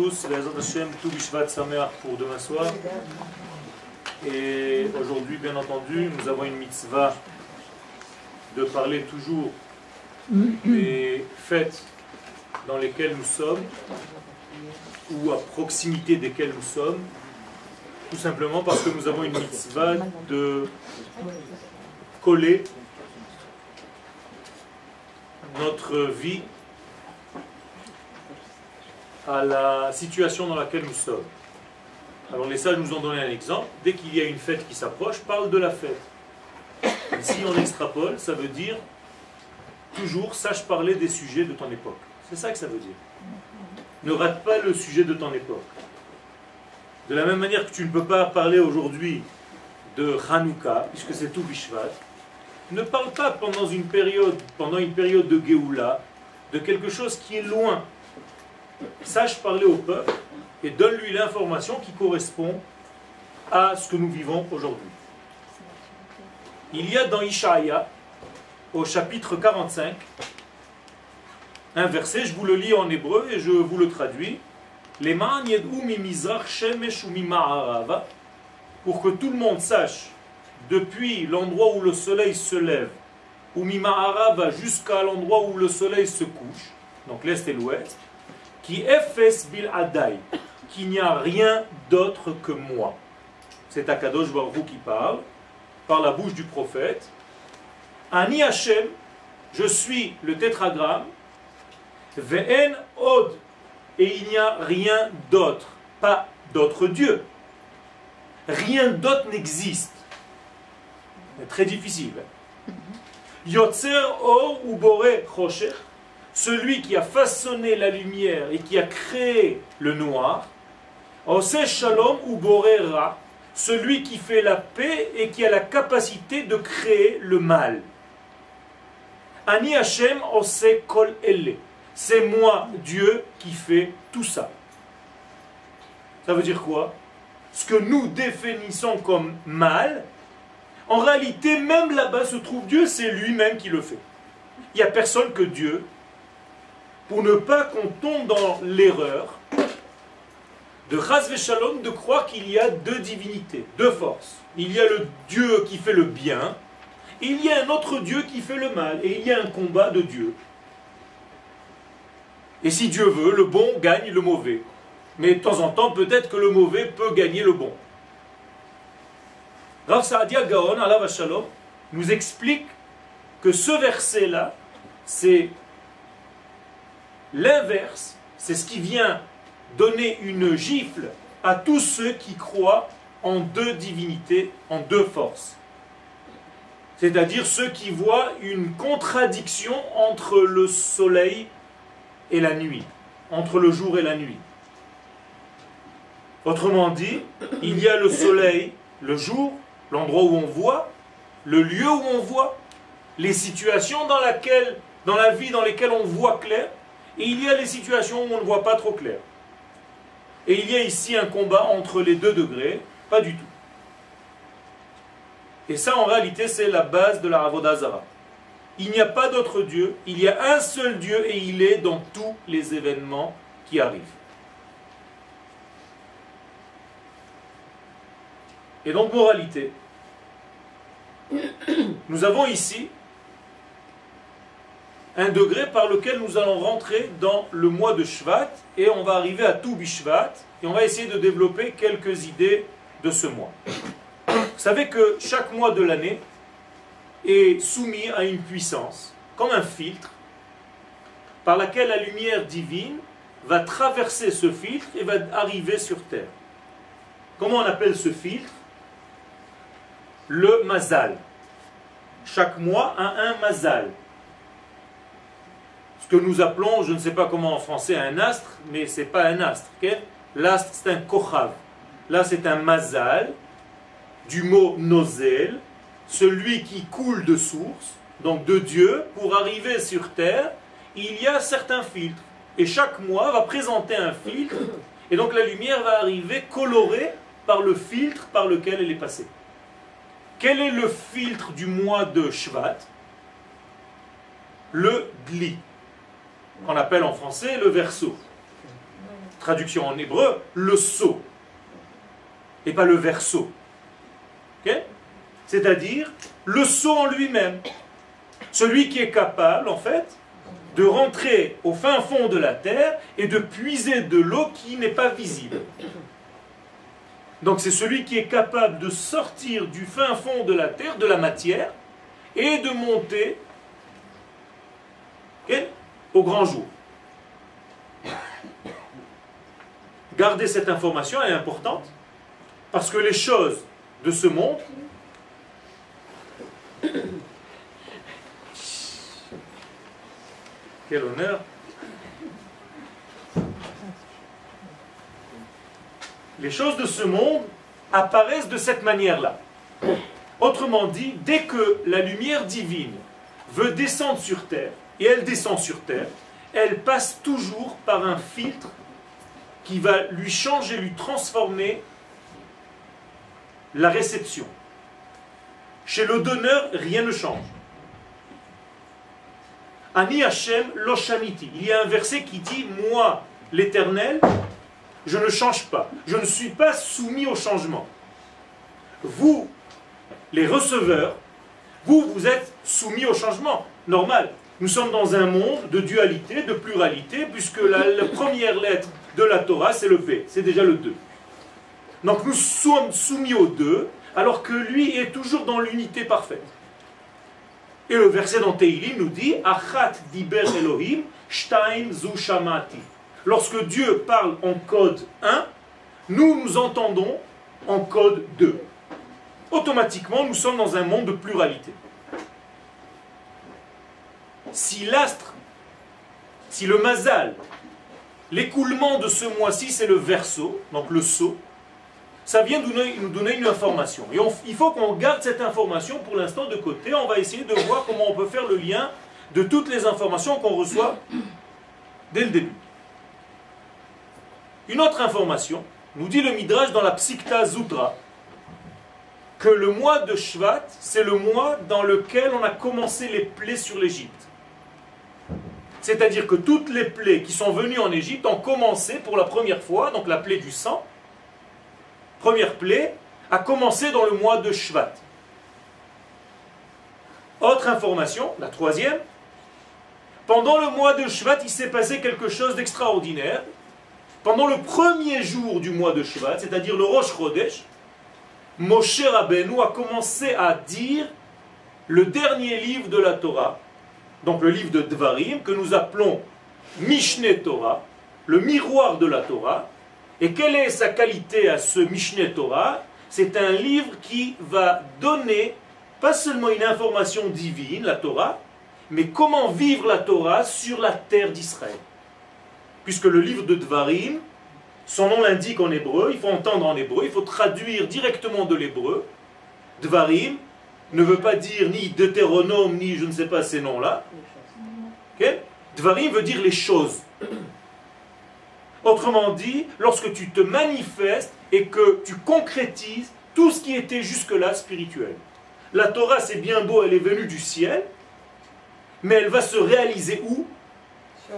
tous, tout Bishvat Sameach pour demain soir. Et aujourd'hui, bien entendu, nous avons une mitzvah de parler toujours des fêtes dans lesquelles nous sommes ou à proximité desquelles nous sommes, tout simplement parce que nous avons une mitzvah de coller notre vie à la situation dans laquelle nous sommes. Alors les sages nous ont donné un exemple. Dès qu'il y a une fête qui s'approche, parle de la fête. Et si on extrapole, ça veut dire toujours sache parler des sujets de ton époque. C'est ça que ça veut dire. Ne rate pas le sujet de ton époque. De la même manière que tu ne peux pas parler aujourd'hui de Hanouka, puisque c'est tout Bishvat, ne parle pas pendant une période, pendant une période de Géoula, de quelque chose qui est loin. Sache parler au peuple et donne-lui l'information qui correspond à ce que nous vivons aujourd'hui. Il y a dans Ishaïa, au chapitre 45, un verset, je vous le lis en hébreu et je vous le traduis. Pour que tout le monde sache, depuis l'endroit où le soleil se lève, ou va jusqu'à l'endroit où le soleil se couche, donc l'est et l'ouest, qui efes bil adai, qu'il n'y a rien d'autre que moi. C'est Akadosh Baruch qui parle, par la bouche du prophète. Ani Hashem, je suis le tétragramme, Ve'en od, et il n'y a rien d'autre, pas d'autre Dieu. Rien d'autre n'existe. Très difficile. Yotzer or ou boré celui qui a façonné la lumière et qui a créé le noir. Ose shalom ou boré ra, celui qui fait la paix et qui a la capacité de créer le mal. Ani Hashem ose kol elle. C'est moi, Dieu, qui fait tout ça. Ça veut dire quoi? Ce que nous définissons comme mal, en réalité, même là-bas se trouve Dieu, c'est lui-même qui le fait. Il n'y a personne que Dieu. Pour ne pas qu'on tombe dans l'erreur de Ras Shalom de croire qu'il y a deux divinités, deux forces. Il y a le Dieu qui fait le bien, et il y a un autre Dieu qui fait le mal, et il y a un combat de Dieu. Et si Dieu veut, le bon gagne le mauvais. Mais de temps en temps, peut-être que le mauvais peut gagner le bon. Rav Saadia Gaon, Allah Shalom, nous explique que ce verset-là, c'est l'inverse, c'est ce qui vient donner une gifle à tous ceux qui croient en deux divinités, en deux forces. C'est-à-dire ceux qui voient une contradiction entre le soleil et la nuit, entre le jour et la nuit. Autrement dit, il y a le soleil, le jour, l'endroit où on voit, le lieu où on voit, les situations dans, laquelle, dans la vie dans lesquelles on voit clair, et il y a les situations où on ne voit pas trop clair. Et il y a ici un combat entre les deux degrés, pas du tout. Et ça, en réalité, c'est la base de la Ravodazara. Il n'y a pas d'autre Dieu, il y a un seul Dieu et il est dans tous les événements qui arrivent. Et donc, moralité, nous avons ici un degré par lequel nous allons rentrer dans le mois de Shvat et on va arriver à tout et on va essayer de développer quelques idées de ce mois. Vous savez que chaque mois de l'année est soumis à une puissance, comme un filtre, par laquelle la lumière divine va traverser ce filtre et va arriver sur Terre. Comment on appelle ce filtre? Le mazal. Chaque mois a un mazal. Ce que nous appelons, je ne sais pas comment en français, un astre, mais ce n'est pas un astre. L'astre, c'est un kochav. Là, c'est un mazal, du mot nozel, celui qui coule de source, donc de Dieu, pour arriver sur terre, il y a certains filtres. Et chaque mois va présenter un filtre, et donc la lumière va arriver colorée par le filtre par lequel elle est passée. Quel est le filtre du mois de Shvat? Le gli, qu'on appelle en français le verso. Traduction en hébreu, le seau, et pas le verso. C'est-à-dire le seau en lui-même. Celui qui est capable, en fait, de rentrer au fin fond de la terre et de puiser de l'eau qui n'est pas visible. Donc c'est celui qui est capable de sortir du fin fond de la terre, de la matière, et de monter au grand jour. Gardez cette information, est importante, parce que les choses de ce monde quel honneur Les choses de ce monde apparaissent de cette manière-là. Autrement dit, dès que la lumière divine veut descendre sur terre, et elle descend sur terre, elle passe toujours par un filtre qui va lui changer, lui transformer la réception. Chez le donneur, rien ne change. Ani Hashem Loshamiti. Il y a un verset qui dit Moi, l'éternel, je ne change pas. Je ne suis pas soumis au changement. Vous, les receveurs, vous, vous êtes soumis au changement. Normal. Nous sommes dans un monde de dualité, de pluralité, puisque la, première lettre de la Torah, c'est le P. C'est déjà le 2. Donc nous sommes soumis au 2, alors que lui est toujours dans l'unité parfaite. Et le verset dans Teilim nous dit Achat diber Elohim, shamati. Lorsque Dieu parle en code 1, nous nous entendons en code 2. Automatiquement, nous sommes dans un monde de pluralité. Si l'astre, si le mazal, l'écoulement de ce mois-ci, c'est le verso, donc le saut, ça vient nous donner une information. Et il faut qu'on garde cette information pour l'instant de côté. On va essayer de voir comment on peut faire le lien de toutes les informations qu'on reçoit dès le début. Une autre information, nous dit le Midrash dans la Psikta Zutra, que le mois de Shvat, c'est le mois dans lequel on a commencé les plaies sur l'Égypte. C'est-à-dire que toutes les plaies qui sont venues en Égypte ont commencé pour la première fois, donc la plaie du sang, première plaie, a commencé dans le mois de Shvat. Autre information, la troisième, pendant le mois de Shvat, il s'est passé quelque chose d'extraordinaire. Pendant le premier jour du mois de Shvat, c'est-à-dire le Rosh Chodesh, Moshe Rabbeinu a commencé à dire le dernier livre de la Torah, donc le livre de Dvarim, que nous appelons Mishneh Torah, le miroir de la Torah, et quelle est sa qualité à ce Mishneh Torah? C'est un livre qui va donner pas seulement une information divine, la Torah, mais comment vivre la Torah sur la terre d'Israël. Puisque le livre de Dvarim, son nom l'indique en hébreu, il faut entendre en hébreu, il faut traduire directement de l'hébreu. Dvarim ne veut pas dire ni Deutéronome, ni je ne sais pas ces noms-là. Dvarim veut dire les choses. Autrement dit, lorsque tu te manifestes et que tu concrétises tout ce qui était jusque-là spirituel. La Torah, c'est bien beau, elle est venue du ciel, mais elle va se réaliser où?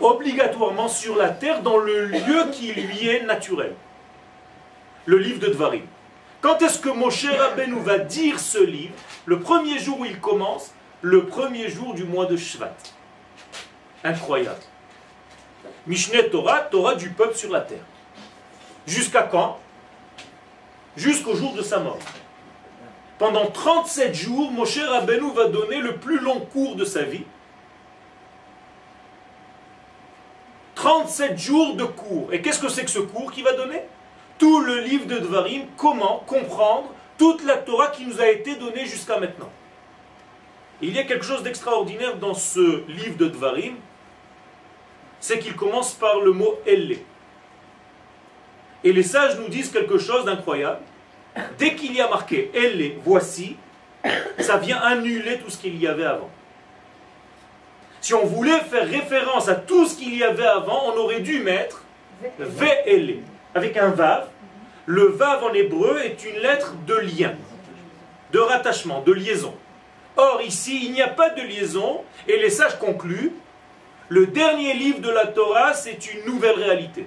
Obligatoirement sur la terre, dans le lieu qui lui est naturel. Le livre de Dvarim. Quand est-ce que Moshe Rabbeinu va dire ce livre Le premier jour où il commence, le premier jour du mois de Shvat. Incroyable. Mishneh Torah, Torah du peuple sur la terre. Jusqu'à quand? Jusqu'au jour de sa mort. Pendant 37 jours, Moshe Rabbeinu va donner le plus long cours de sa vie. 37 jours de cours. Et qu'est-ce que c'est que ce cours qui va donner? Tout le livre de Dvarim, comment comprendre toute la Torah qui nous a été donnée jusqu'à maintenant. il y a quelque chose d'extraordinaire dans ce livre de Dvarim, c'est qu'il commence par le mot Elle. Et les sages nous disent quelque chose d'incroyable. Dès qu'il y a marqué Elle, voici, ça vient annuler tout ce qu'il y avait avant. Si on voulait faire référence à tout ce qu'il y avait avant, on aurait dû mettre Ve'ele, avec un vav. Le vav en hébreu est une lettre de lien, de rattachement, de liaison. Or, ici, il n'y a pas de liaison, et les sages concluent, le dernier livre de la Torah, c'est une nouvelle réalité.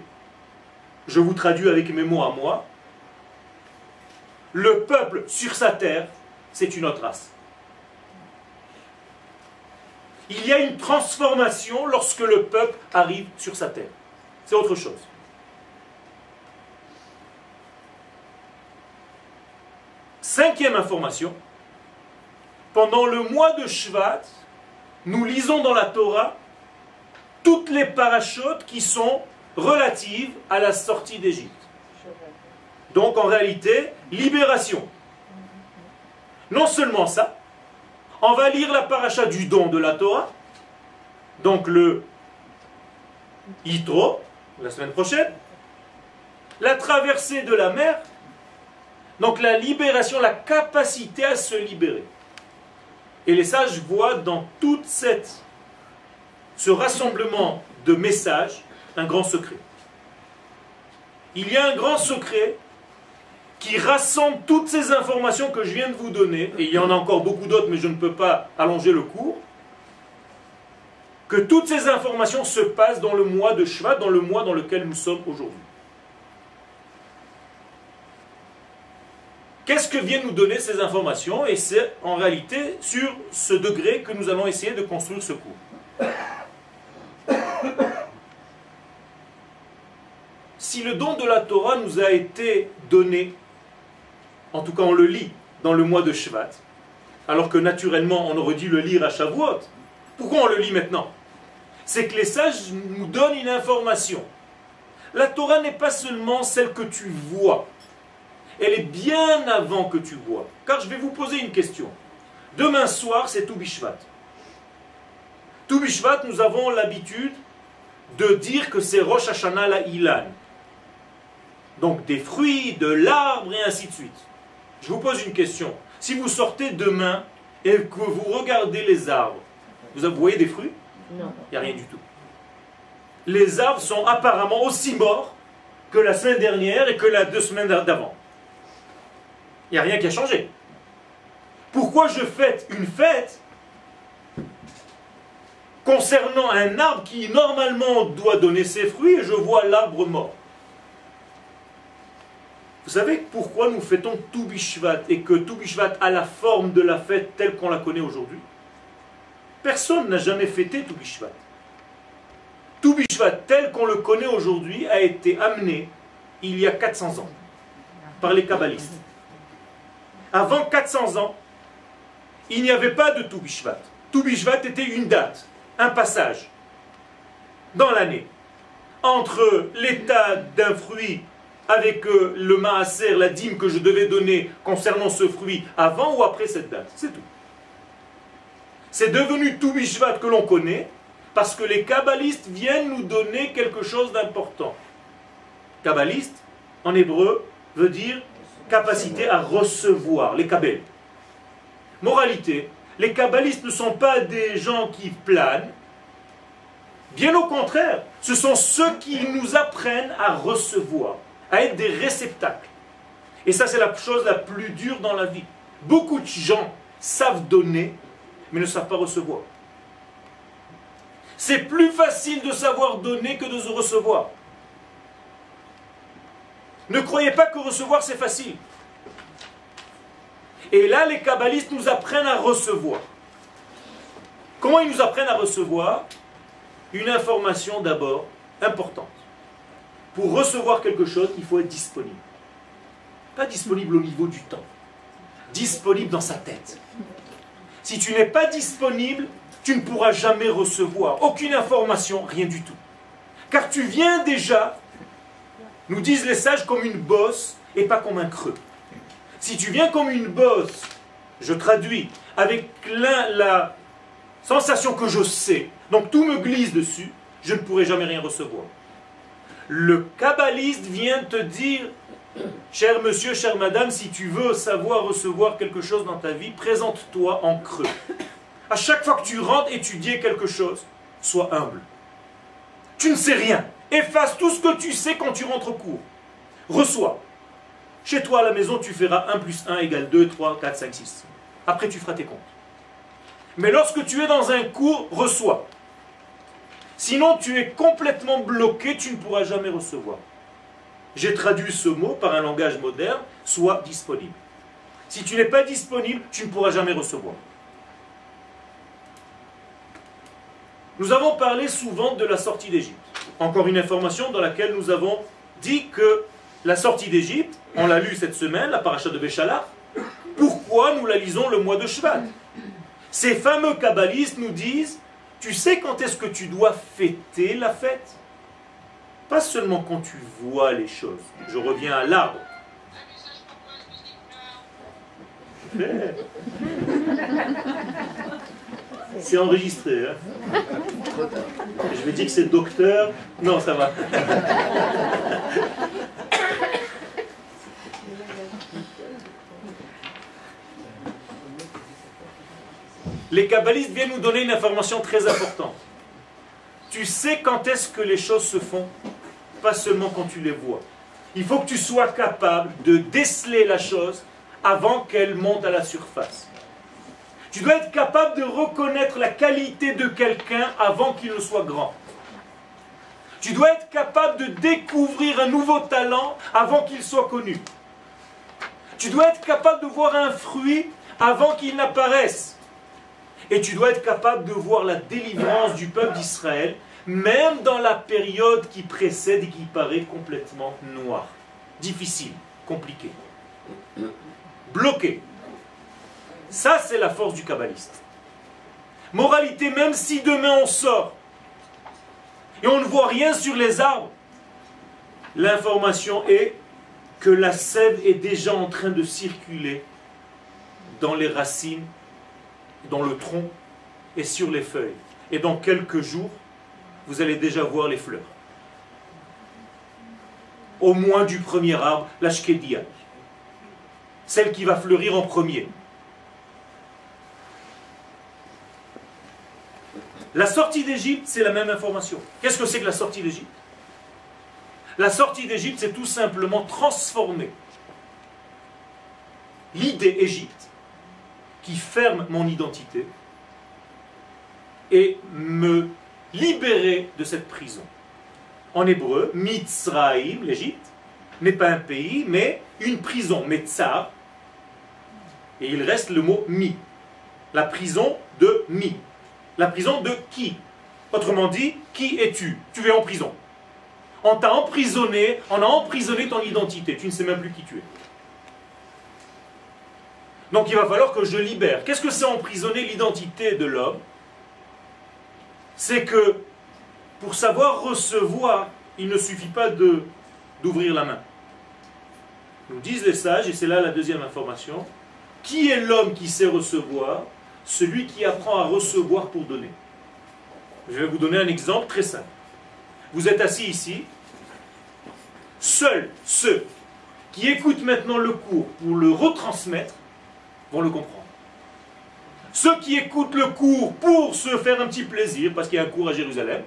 Je vous traduis avec mes mots à moi. Le peuple sur sa terre, c'est une autre race. Il y a une transformation lorsque le peuple arrive sur sa terre. C'est autre chose. Cinquième information, pendant le mois de Shvat, nous lisons dans la Torah toutes les parachutes qui sont relatives à la sortie d'Égypte. Donc en réalité, libération. Non seulement ça, on va lire la paracha du don de la Torah, donc le Yitro, la semaine prochaine, la traversée de la mer, donc la libération, la capacité à se libérer. Et les sages voient dans tout ce rassemblement de messages un grand secret. Il y a un grand secret qui rassemble toutes ces informations que je viens de vous donner, et il y en a encore beaucoup d'autres, mais je ne peux pas allonger le cours, que toutes ces informations se passent dans le mois de Shvat, dans le mois dans lequel nous sommes aujourd'hui. Qu'est-ce que viennent nous donner ces informations? Et c'est en réalité sur ce degré que nous allons essayer de construire ce cours. Si le don de la Torah nous a été donné, en tout cas on le lit dans le mois de Shvat, alors que naturellement on aurait dû le lire à Shavuot, pourquoi on le lit maintenant? C'est que les sages nous donnent une information. La Torah n'est pas seulement celle que tu vois, elle est bien avant que tu vois. Car je vais vous poser une question. Demain soir, c'est Toubishvat. Toubishvat, nous avons l'habitude de dire que c'est Rosh Hashanah la Ilan. Donc des fruits, de l'arbre et ainsi de suite. Je vous pose une question. Si vous sortez demain et que vous regardez les arbres, vous voyez des fruits? Non. Il n'y a rien du tout. Les arbres sont apparemment aussi morts que la semaine dernière et que la deux semaines d'avant. Il n'y a rien qui a changé. Pourquoi je fête une fête concernant un arbre qui normalement doit donner ses fruits et je vois l'arbre mort? Vous savez pourquoi nous fêtons Toubishvat et que Toubishvat a la forme de la fête telle qu'on la connaît aujourd'hui? Personne n'a jamais fêté Toubishvat. Toubishvat tel qu'on le connaît aujourd'hui a été amené il y a 400 ans par les kabbalistes avant 400 ans, il n'y avait pas de Toubishvat. Toubishvat était une date, un passage dans l'année entre l'état d'un fruit avec euh, le maaser, la dîme que je devais donner concernant ce fruit avant ou après cette date. C'est tout. C'est devenu Toubishvat que l'on connaît parce que les kabbalistes viennent nous donner quelque chose d'important. Kabbaliste, en hébreu, veut dire capacité à recevoir, les kabbales. Moralité, les kabbalistes ne sont pas des gens qui planent, bien au contraire, ce sont ceux qui nous apprennent à recevoir, à être des réceptacles. Et ça, c'est la chose la plus dure dans la vie. Beaucoup de gens savent donner, mais ne savent pas recevoir. C'est plus facile de savoir donner que de se recevoir. Ne croyez pas que recevoir c'est facile. Et là, les kabbalistes nous apprennent à recevoir. Comment ils nous apprennent à recevoir? Une information d'abord importante. Pour recevoir quelque chose, il faut être disponible. Pas disponible au niveau du temps. Disponible dans sa tête. Si tu n'es pas disponible, tu ne pourras jamais recevoir aucune information, rien du tout. Car tu viens déjà nous disent les sages comme une bosse et pas comme un creux. Si tu viens comme une bosse, je traduis, avec la sensation que je sais, donc tout me glisse dessus, je ne pourrai jamais rien recevoir. Le kabbaliste vient te dire, cher monsieur, chère madame, si tu veux savoir recevoir quelque chose dans ta vie, présente-toi en creux. À chaque fois que tu rentres étudier quelque chose, sois humble. Tu ne sais rien. Efface tout ce que tu sais quand tu rentres au cours. Reçois. Chez toi à la maison, tu feras 1 plus 1 égale 2, 3, 4, 5, 6. Après, tu feras tes comptes. Mais lorsque tu es dans un cours, reçois. Sinon, tu es complètement bloqué, tu ne pourras jamais recevoir. J'ai traduit ce mot par un langage moderne, sois disponible. Si tu n'es pas disponible, tu ne pourras jamais recevoir. Nous avons parlé souvent de la sortie d'Égypte. Encore une information dans laquelle nous avons dit que la sortie d'Égypte, on l'a lu cette semaine, la paracha de Béchala, pourquoi nous la lisons le mois de Shvat Ces fameux kabbalistes nous disent, tu sais quand est-ce que tu dois fêter la fête? Pas seulement quand tu vois les choses. Je reviens à l'arbre. C'est enregistré. Hein Je vais dire que c'est docteur. Non, ça va. Les kabbalistes viennent nous donner une information très importante. Tu sais quand est-ce que les choses se font, pas seulement quand tu les vois. Il faut que tu sois capable de déceler la chose avant qu'elle monte à la surface. Tu dois être capable de reconnaître la qualité de quelqu'un avant qu'il ne soit grand. Tu dois être capable de découvrir un nouveau talent avant qu'il soit connu. Tu dois être capable de voir un fruit avant qu'il n'apparaisse. Et tu dois être capable de voir la délivrance du peuple d'Israël, même dans la période qui précède et qui paraît complètement noire, difficile, compliquée, bloquée. Ça, c'est la force du kabbaliste. Moralité, même si demain on sort et on ne voit rien sur les arbres, l'information est que la sève est déjà en train de circuler dans les racines, dans le tronc et sur les feuilles. Et dans quelques jours, vous allez déjà voir les fleurs. Au moins du premier arbre, la shkedia. Celle qui va fleurir en premier. La sortie d'Égypte, c'est la même information. Qu'est-ce que c'est que la sortie d'Égypte? La sortie d'Égypte, c'est tout simplement transformer l'idée Égypte qui ferme mon identité et me libérer de cette prison. En hébreu, Mitzraïm, l'Égypte, n'est pas un pays, mais une prison, Metzar. Et il reste le mot mi, la prison de mi. La prison de qui? Autrement dit, qui es-tu? Tu es en prison. On t'a emprisonné, on a emprisonné ton identité. Tu ne sais même plus qui tu es. Donc il va falloir que je libère. Qu'est-ce que c'est emprisonner l'identité de l'homme? C'est que pour savoir recevoir, il ne suffit pas d'ouvrir la main. Nous disent les sages, et c'est là la deuxième information, qui est l'homme qui sait recevoir? Celui qui apprend à recevoir pour donner. Je vais vous donner un exemple très simple. Vous êtes assis ici. Seuls ceux qui écoutent maintenant le cours pour le retransmettre vont le comprendre. Ceux qui écoutent le cours pour se faire un petit plaisir, parce qu'il y a un cours à Jérusalem,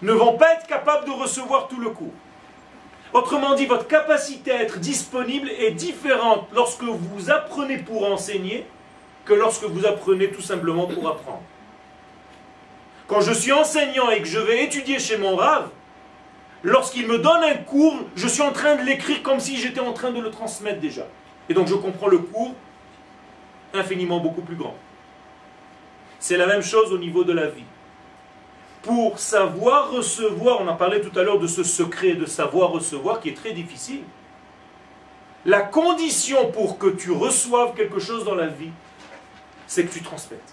ne vont pas être capables de recevoir tout le cours. Autrement dit, votre capacité à être disponible est différente lorsque vous apprenez pour enseigner que lorsque vous apprenez tout simplement pour apprendre. Quand je suis enseignant et que je vais étudier chez mon rave, lorsqu'il me donne un cours, je suis en train de l'écrire comme si j'étais en train de le transmettre déjà. Et donc je comprends le cours infiniment beaucoup plus grand. C'est la même chose au niveau de la vie. Pour savoir recevoir, on a parlé tout à l'heure de ce secret de savoir recevoir qui est très difficile. La condition pour que tu reçoives quelque chose dans la vie, c'est que tu transmettes.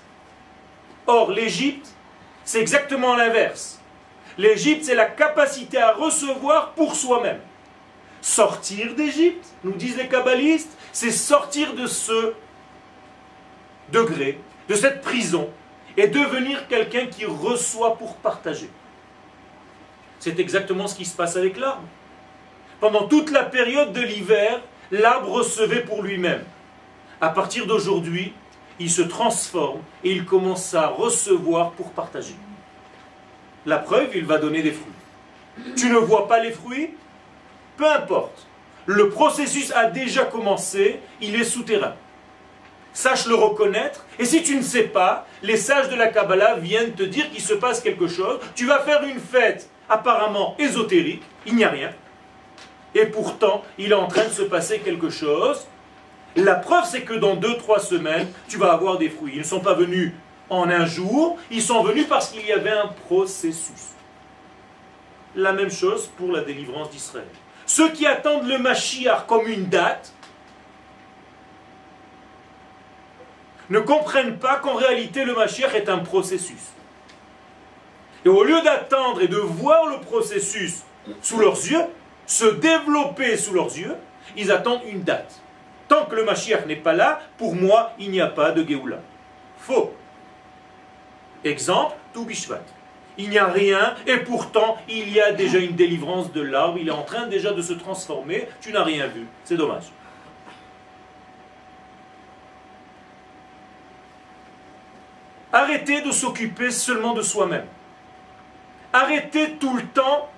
Or, l'Égypte, c'est exactement l'inverse. L'Égypte, c'est la capacité à recevoir pour soi-même. Sortir d'Égypte, nous disent les kabbalistes, c'est sortir de ce degré, de cette prison, et devenir quelqu'un qui reçoit pour partager. C'est exactement ce qui se passe avec l'arbre. Pendant toute la période de l'hiver, l'arbre recevait pour lui-même. À partir d'aujourd'hui, il se transforme et il commence à recevoir pour partager. La preuve, il va donner des fruits. Tu ne vois pas les fruits? Peu importe. Le processus a déjà commencé, il est souterrain. sache le reconnaître. Et si tu ne sais pas, les sages de la Kabbalah viennent te dire qu'il se passe quelque chose. Tu vas faire une fête apparemment ésotérique, il n'y a rien. Et pourtant, il est en train de se passer quelque chose. La preuve, c'est que dans deux, trois semaines, tu vas avoir des fruits. Ils ne sont pas venus en un jour, ils sont venus parce qu'il y avait un processus. La même chose pour la délivrance d'Israël. Ceux qui attendent le Mashiach comme une date ne comprennent pas qu'en réalité le Mashiach est un processus. Et au lieu d'attendre et de voir le processus sous leurs yeux, se développer sous leurs yeux, ils attendent une date. Tant que le Mashiach n'est pas là, pour moi, il n'y a pas de Géoula. Faux. Exemple, tout Bishvat. Il n'y a rien, et pourtant, il y a déjà une délivrance de l'arbre, il est en train déjà de se transformer, tu n'as rien vu. C'est dommage. Arrêtez de s'occuper seulement de soi-même. Arrêtez tout le temps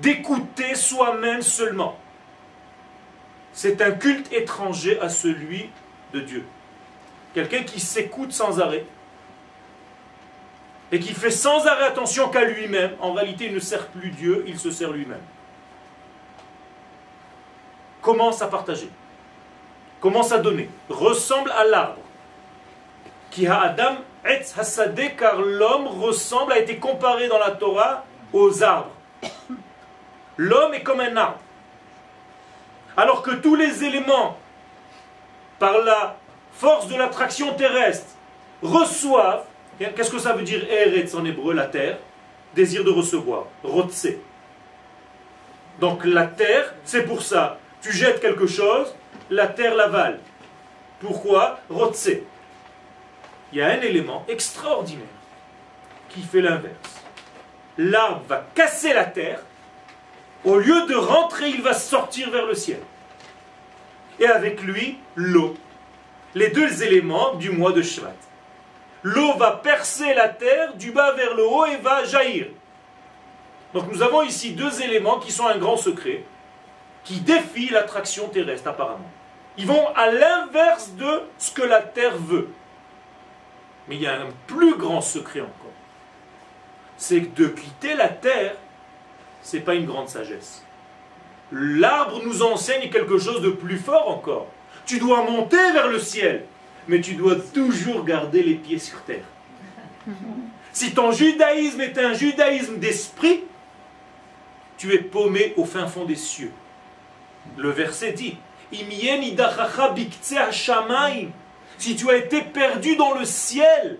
d'écouter soi-même seulement. C'est un culte étranger à celui de Dieu. Quelqu'un qui s'écoute sans arrêt et qui fait sans arrêt attention qu'à lui-même, en réalité il ne sert plus Dieu, il se sert lui-même. Commence à partager? Commence à donner? Ressemble à l'arbre. Qui a Adam Etz Hasadeh, car l'homme ressemble, a été comparé dans la Torah aux arbres. L'homme est comme un arbre. Alors que tous les éléments, par la force de l'attraction terrestre, reçoivent, qu'est-ce que ça veut dire Eretz en hébreu, la terre? Désir de recevoir, Rotse. Donc la terre, c'est pour ça. Tu jettes quelque chose, la terre l'avale. Pourquoi? Rotse. Il y a un élément extraordinaire qui fait l'inverse. L'arbre va casser la terre au lieu de rentrer, il va sortir vers le ciel. Et avec lui, l'eau. Les deux éléments du mois de Shvat. L'eau va percer la terre du bas vers le haut et va jaillir. Donc nous avons ici deux éléments qui sont un grand secret, qui défient l'attraction terrestre apparemment. Ils vont à l'inverse de ce que la terre veut. Mais il y a un plus grand secret encore. C'est de quitter la terre c'est pas une grande sagesse. L'arbre nous enseigne quelque chose de plus fort encore. Tu dois monter vers le ciel, mais tu dois toujours garder les pieds sur terre. Si ton judaïsme est un judaïsme d'esprit, tu es paumé au fin fond des cieux. Le verset dit Si tu as été perdu dans le ciel,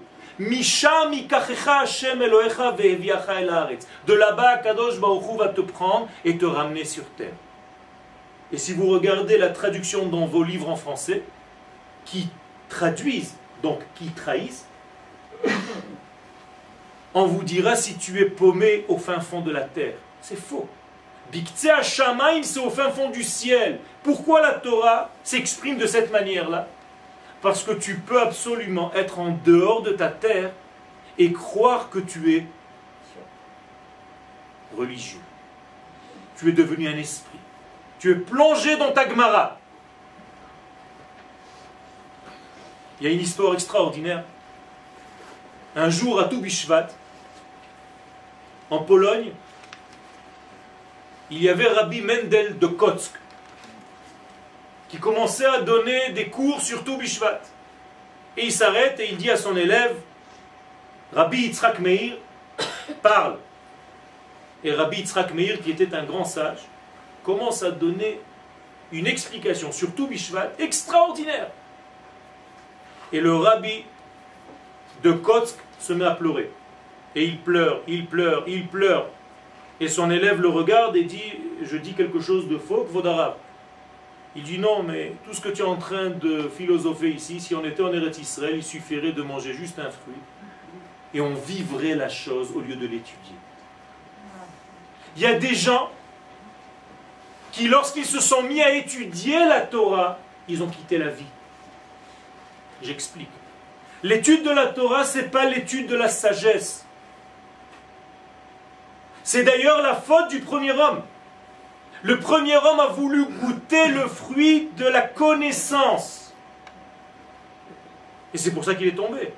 de là-bas, Kadosh Baruch va te prendre et te ramener sur terre. Et si vous regardez la traduction dans vos livres en français, qui traduisent, donc qui trahissent, on vous dira si tu es paumé au fin fond de la terre. C'est faux. Biktsea Shamaim, c'est au fin fond du ciel. Pourquoi la Torah s'exprime de cette manière-là? Parce que tu peux absolument être en dehors de ta terre et croire que tu es religieux. Tu es devenu un esprit. Tu es plongé dans ta Gemara. Il y a une histoire extraordinaire. Un jour à Toubishvat, en Pologne, il y avait Rabbi Mendel de Kotsk qui commençait à donner des cours sur tout Bishvat. Et il s'arrête et il dit à son élève, Rabbi Yitzhak Meir parle. Et Rabbi Yitzhak Meir, qui était un grand sage, commence à donner une explication sur tout Bishvat extraordinaire. Et le rabbi de Kotsk se met à pleurer. Et il pleure, il pleure, il pleure. Et son élève le regarde et dit Je dis quelque chose de faux, Kvodarav. Il dit non, mais tout ce que tu es en train de philosopher ici, si on était en Eretz Israël, il suffirait de manger juste un fruit et on vivrait la chose au lieu de l'étudier. Il y a des gens qui, lorsqu'ils se sont mis à étudier la Torah, ils ont quitté la vie. J'explique. L'étude de la Torah, ce n'est pas l'étude de la sagesse. C'est d'ailleurs la faute du premier homme. Le premier homme a voulu goûter le fruit de la connaissance. Et c'est pour ça qu'il est tombé.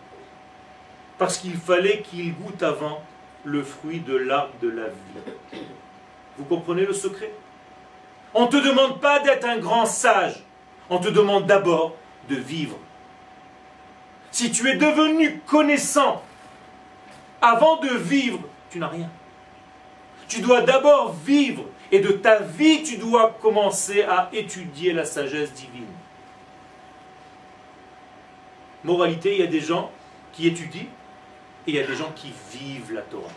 Parce qu'il fallait qu'il goûte avant le fruit de l'arbre de la vie. Vous comprenez le secret? On ne te demande pas d'être un grand sage. On te demande d'abord de vivre. Si tu es devenu connaissant avant de vivre, tu n'as rien. Tu dois d'abord vivre et de ta vie, tu dois commencer à étudier la sagesse divine. Moralité, il y a des gens qui étudient et il y a des gens qui vivent la Torah.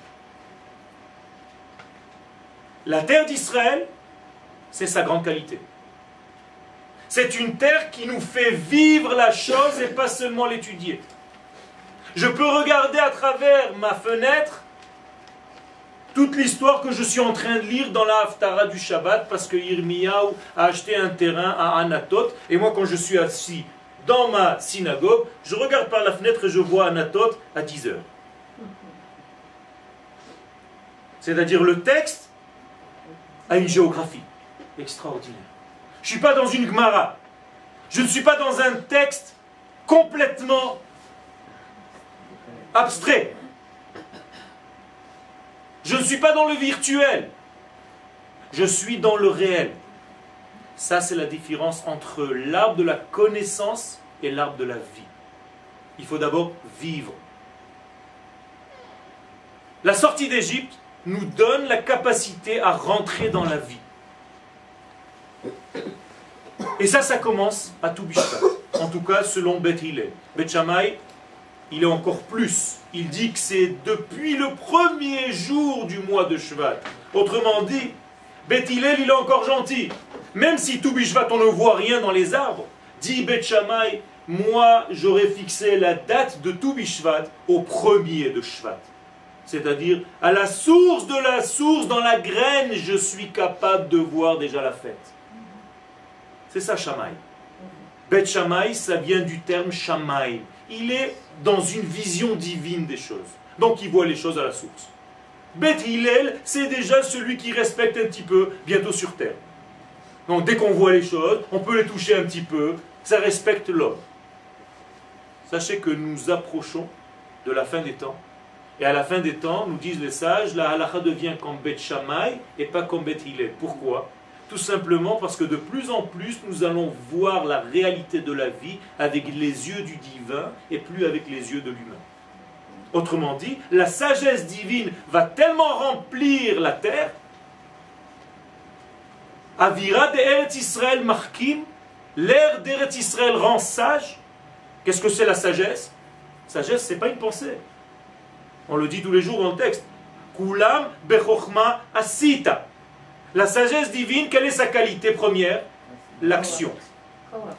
La terre d'Israël, c'est sa grande qualité. C'est une terre qui nous fait vivre la chose et pas seulement l'étudier. Je peux regarder à travers ma fenêtre toute l'histoire que je suis en train de lire dans la Haftara du Shabbat parce que Yirmiyahu a acheté un terrain à Anatot et moi quand je suis assis dans ma synagogue, je regarde par la fenêtre et je vois Anatot à 10 heures. C'est-à-dire le texte a une géographie extraordinaire. Je ne suis pas dans une Gemara. Je ne suis pas dans un texte complètement abstrait. Je ne suis pas dans le virtuel. Je suis dans le réel. Ça, c'est la différence entre l'arbre de la connaissance et l'arbre de la vie. Il faut d'abord vivre. La sortie d'Égypte nous donne la capacité à rentrer dans la vie. Et ça, ça commence à tout En tout cas, selon Beth Hillel. Beth il est encore plus. Il dit que c'est depuis le premier jour du mois de Shvat. Autrement dit, Beth il est encore gentil. Même si tout on ne voit rien dans les arbres, dit Beth moi j'aurais fixé la date de tout au premier de Shvat. C'est-à-dire, à la source de la source, dans la graine, je suis capable de voir déjà la fête. C'est ça, Shamaï. Bet Shamaï, ça vient du terme Shamaï. Il est dans une vision divine des choses. Donc, il voit les choses à la source. Bet Hillel, c'est déjà celui qui respecte un petit peu, bientôt sur terre. Donc, dès qu'on voit les choses, on peut les toucher un petit peu, ça respecte l'homme. Sachez que nous approchons de la fin des temps et à la fin des temps, nous disent les sages, la halakha devient comme Bet Shammai et pas comme Bet Hillel. Pourquoi? Tout simplement parce que de plus en plus, nous allons voir la réalité de la vie avec les yeux du divin et plus avec les yeux de l'humain. Autrement dit, la sagesse divine va tellement remplir la terre. Avira de Israël markim, l'air d'Eretz Israël rend sage. Qu'est-ce que c'est la sagesse? Sagesse, c'est pas une pensée. On le dit tous les jours dans le texte. Kulam bechochma asita. La sagesse divine, quelle est sa qualité première? L'action.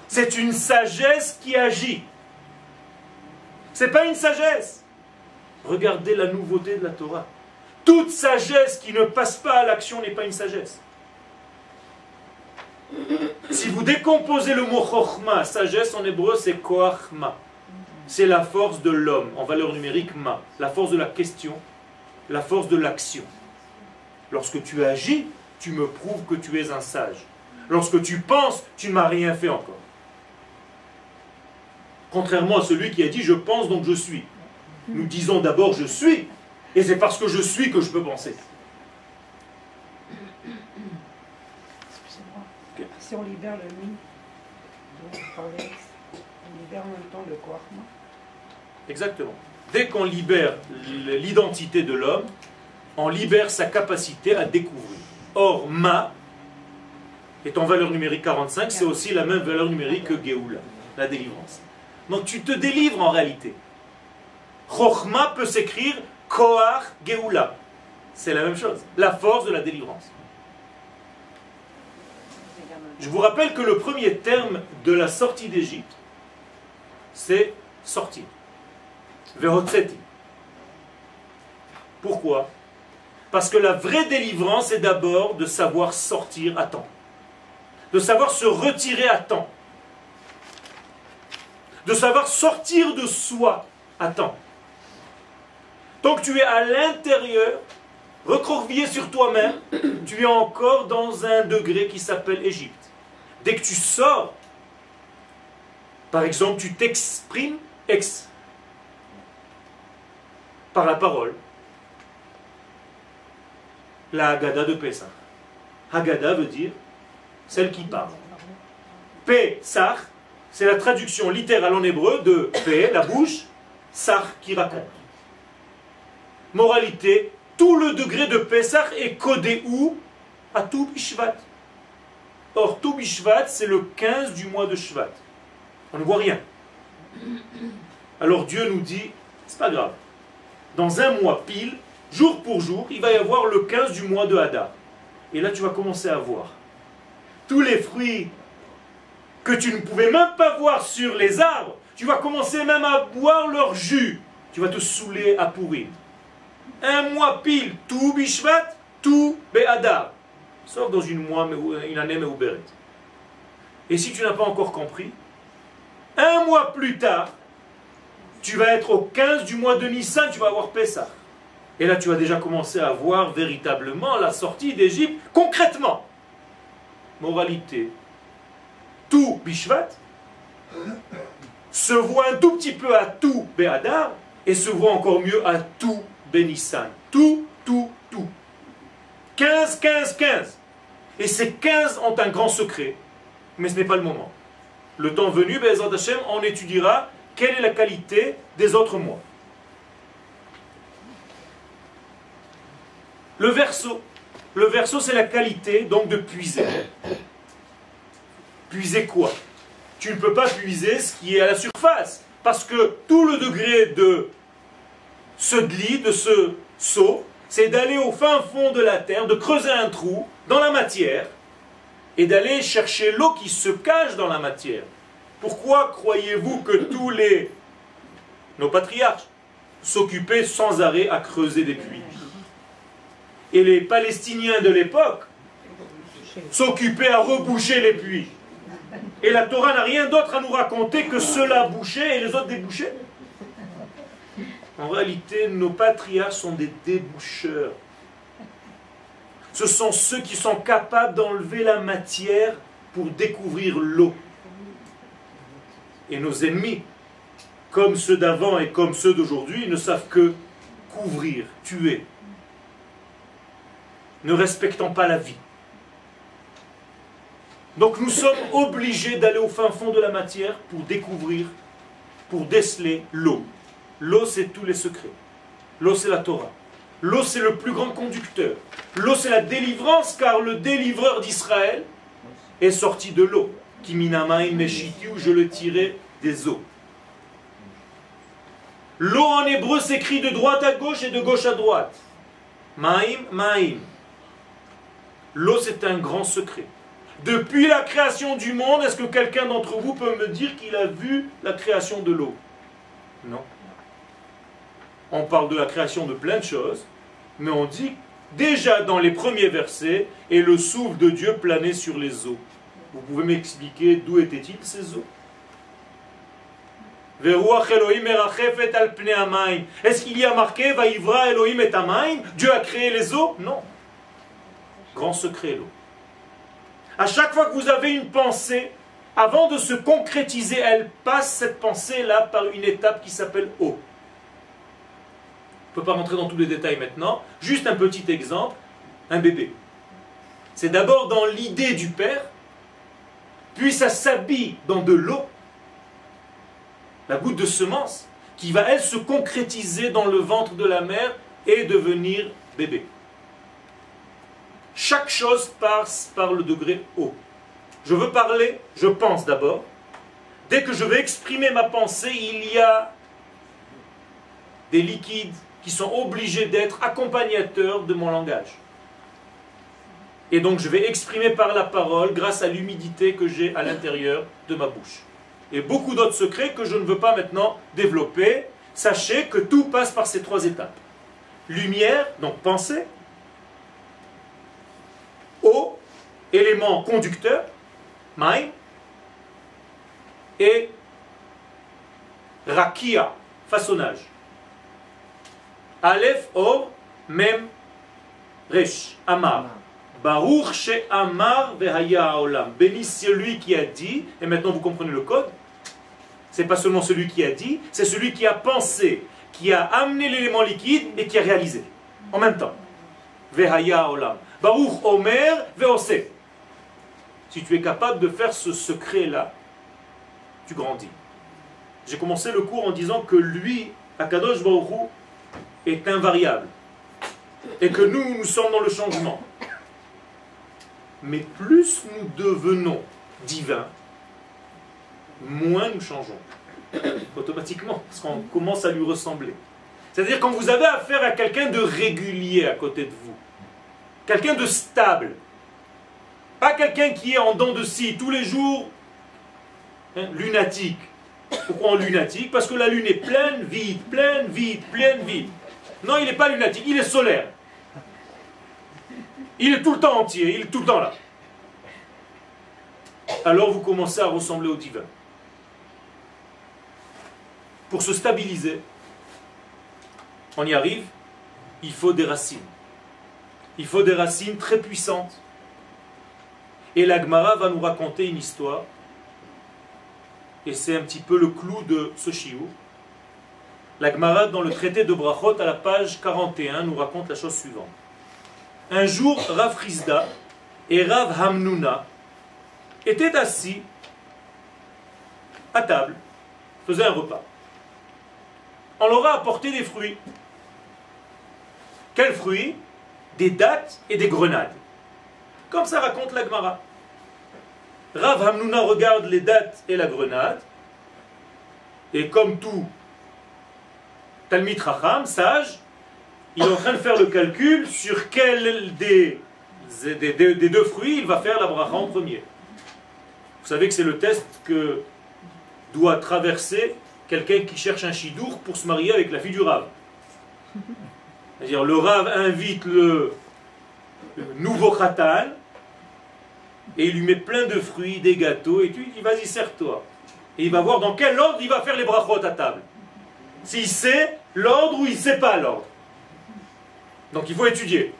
C'est une sagesse qui agit. C'est pas une sagesse. Regardez la nouveauté de la Torah. Toute sagesse qui ne passe pas à l'action n'est pas une sagesse. Si vous décomposez le mot chochma, sagesse en hébreu c'est koachma c'est la force de l'homme, en valeur numérique ma, la force de la question, la force de l'action. Lorsque tu agis, tu me prouves que tu es un sage. Lorsque tu penses, tu ne m'as rien fait encore. Contrairement à celui qui a dit je pense donc je suis. Nous disons d'abord je suis, et c'est parce que je suis que je peux penser. Si on libère le mi, on libère en même temps le corps. Exactement. Dès qu'on libère l'identité de l'homme, on libère sa capacité à découvrir. Or, ma est en valeur numérique 45, c'est aussi la même valeur numérique que Géoula, la délivrance. Donc tu te délivres en réalité. Chochma peut s'écrire Koach Géoula. C'est la même chose, la force de la délivrance. Je vous rappelle que le premier terme de la sortie d'Égypte, c'est sortir. Pourquoi? Parce que la vraie délivrance est d'abord de savoir sortir à temps, de savoir se retirer à temps, de savoir sortir de soi à temps. Tant que tu es à l'intérieur, recroquevillé sur toi-même, tu es encore dans un degré qui s'appelle Égypte. Dès que tu sors, par exemple, tu t'exprimes ex par la parole la Haggadah de Pesach. Haggadah veut dire celle qui parle. Pesach, c'est la traduction littérale en hébreu de P, la bouche, Sach qui raconte. Moralité, tout le degré de Pesach est codé où? À tout. Or, tout c'est le 15 du mois de Shvat. On ne voit rien. Alors Dieu nous dit, c'est pas grave. Dans un mois pile, jour pour jour, il va y avoir le 15 du mois de Hadar. Et là, tu vas commencer à voir. Tous les fruits que tu ne pouvais même pas voir sur les arbres, tu vas commencer même à boire leur jus. Tu vas te saouler à pourrir. Un mois pile, tout Bishvat, tout Be'adar. Sauf dans une, mois, une année Meuberet. Et si tu n'as pas encore compris, un mois plus tard, tu vas être au 15 du mois de Nissan, tu vas avoir Pessah. Et là, tu vas déjà commencer à voir véritablement la sortie d'Égypte concrètement. Moralité. Tout Bishvat se voit un tout petit peu à tout Béadar et se voit encore mieux à tout Bénissan. Tout, tout, tout. 15, 15, 15. Et ces 15 ont un grand secret, mais ce n'est pas le moment. Le temps venu, Bezat Hashem, on étudiera quelle est la qualité des autres mois. Le verso. C'est la qualité donc de puiser. Puiser quoi? Tu ne peux pas puiser ce qui est à la surface. Parce que tout le degré de ce dli, de ce seau, c'est d'aller au fin fond de la terre, de creuser un trou dans la matière et d'aller chercher l'eau qui se cache dans la matière. Pourquoi croyez-vous que tous nos patriarches s'occupaient sans arrêt à creuser des puits? Et les Palestiniens de l'époque s'occupaient à reboucher les puits. Et la Torah n'a rien d'autre à nous raconter que cela boucher et les autres déboucher. En réalité, nos patriarches sont des déboucheurs. Ce sont ceux qui sont capables d'enlever la matière pour découvrir l'eau. Et nos ennemis, comme ceux d'avant et comme ceux d'aujourd'hui, ne savent que couvrir, tuer, ne respectant pas la vie. Donc nous sommes obligés d'aller au fin fond de la matière pour découvrir, pour déceler l'eau. L'eau, c'est tous les secrets. L'eau, c'est la Torah. L'eau, c'est le plus grand conducteur. L'eau, c'est la délivrance, car le délivreur d'Israël est sorti de l'eau. Kiminamaim où je le tirais des eaux. L'eau en hébreu s'écrit de droite à gauche et de gauche à droite. Maïm, maïm. L'eau, c'est un grand secret. Depuis la création du monde, est-ce que quelqu'un d'entre vous peut me dire qu'il a vu la création de l'eau? Non. On parle de la création de plein de choses, mais on dit déjà dans les premiers versets, et le souffle de Dieu planait sur les eaux. Vous pouvez m'expliquer d'où étaient-ils ces eaux Est-ce qu'il y a marqué Elohim et Dieu a créé les eaux Non. Grand secret l'eau. À chaque fois que vous avez une pensée, avant de se concrétiser, elle passe cette pensée-là par une étape qui s'appelle eau. Je ne peux pas rentrer dans tous les détails maintenant. Juste un petit exemple. Un bébé. C'est d'abord dans l'idée du père, puis ça s'habille dans de l'eau, la goutte de semence, qui va, elle, se concrétiser dans le ventre de la mère et devenir bébé. Chaque chose passe par le degré haut. Je veux parler, je pense d'abord. Dès que je vais exprimer ma pensée, il y a des liquides qui sont obligés d'être accompagnateurs de mon langage. Et donc je vais exprimer par la parole grâce à l'humidité que j'ai à l'intérieur de ma bouche. Et beaucoup d'autres secrets que je ne veux pas maintenant développer. Sachez que tout passe par ces trois étapes. Lumière, donc pensée. Eau, élément conducteur, main. Et rakia, façonnage. Aleph, Or, Mem, Resh, Amar. Baruch she Amar vehaya olam. Béni celui qui a dit, et maintenant vous comprenez le code. C'est pas seulement celui qui a dit, c'est celui qui a pensé, qui a amené l'élément liquide et qui a réalisé. En même temps. Vehaya olam. Baruch Omer veose. Si tu es capable de faire ce secret-là, tu grandis. J'ai commencé le cours en disant que lui, Akadosh Baruch est invariable. Et que nous, nous sommes dans le changement. Mais plus nous devenons divins, moins nous changeons. Automatiquement, parce qu'on commence à lui ressembler. C'est-à-dire quand vous avez affaire à quelqu'un de régulier à côté de vous, quelqu'un de stable, pas quelqu'un qui est en dents de scie tous les jours, hein, lunatique. Pourquoi en lunatique? Parce que la lune est pleine, vide, pleine, vide, pleine, vide. Non, il n'est pas lunatique, il est solaire. Il est tout le temps entier, il est tout le temps là. Alors vous commencez à ressembler au divin. Pour se stabiliser, on y arrive, il faut des racines. Il faut des racines très puissantes. Et l'Agmara va nous raconter une histoire. Et c'est un petit peu le clou de ce chiou. L'Agmara, dans le traité de Brachot, à la page 41, nous raconte la chose suivante. Un jour, Rav Rizda et Rav Hamnuna étaient assis à table, faisaient un repas. On leur a apporté des fruits. Quels fruits? Des dattes et des grenades. Comme ça raconte l'Agmara. Rav Hamnuna regarde les dattes et la grenade. Et comme tout Talmit Racham, sage, il est en train de faire le calcul sur quel des, des, deux fruits il va faire la bracha en premier. Vous savez que c'est le test que doit traverser quelqu'un qui cherche un chidour pour se marier avec la fille du Rav. C'est-à-dire, le Rav invite le, nouveau Khatan et il lui met plein de fruits, des gâteaux, et tu lui dis, vas-y, sers-toi. Et il va voir dans quel ordre il va faire les brachot à table. S'il sait l'ordre ou il ne sait pas l'ordre. Donc il faut étudier.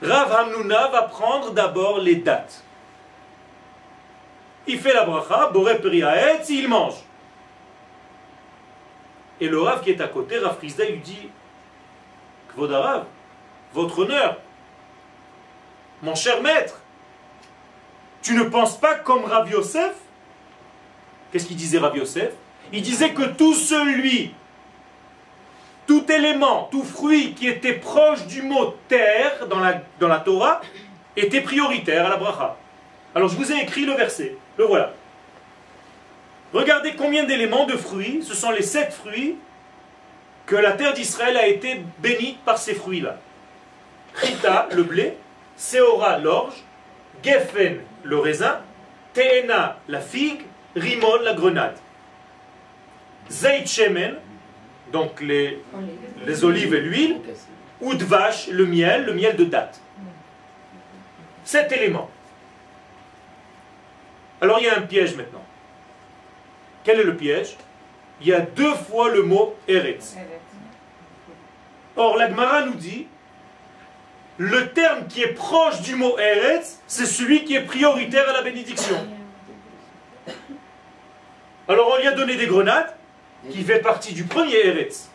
Rav Hamnuna va prendre d'abord les dates. Il fait la bracha, Boré Periaetz, il mange. Et le Rav qui est à côté, Rav Frisda, lui dit Kvodarav, votre honneur, mon cher maître, tu ne penses pas comme Rav Yosef? Qu'est-ce qu'il disait Rav Yosef? Il disait que tout celui tout élément, tout fruit qui était proche du mot terre dans la, Torah était prioritaire à la bracha. Alors je vous ai écrit le verset, le voilà. Regardez combien d'éléments de fruits, ce sont les sept fruits que la terre d'Israël a été bénie par ces fruits-là. Chita, le blé, Seora, l'orge, Geffen, le raisin, Teena, la figue, Rimon, la grenade. Zeit Shemen, donc les, les olives et l'huile, ou de vache, le miel, le miel de date. Sept éléments. Alors il y a un piège maintenant. Quel est le piège? Il y a deux fois le mot Eretz. Or, l'Agmara nous dit le terme qui est proche du mot Eretz, c'est celui qui est prioritaire à la bénédiction. Alors on lui a donné des grenades, qui fait partie du premier Eretz.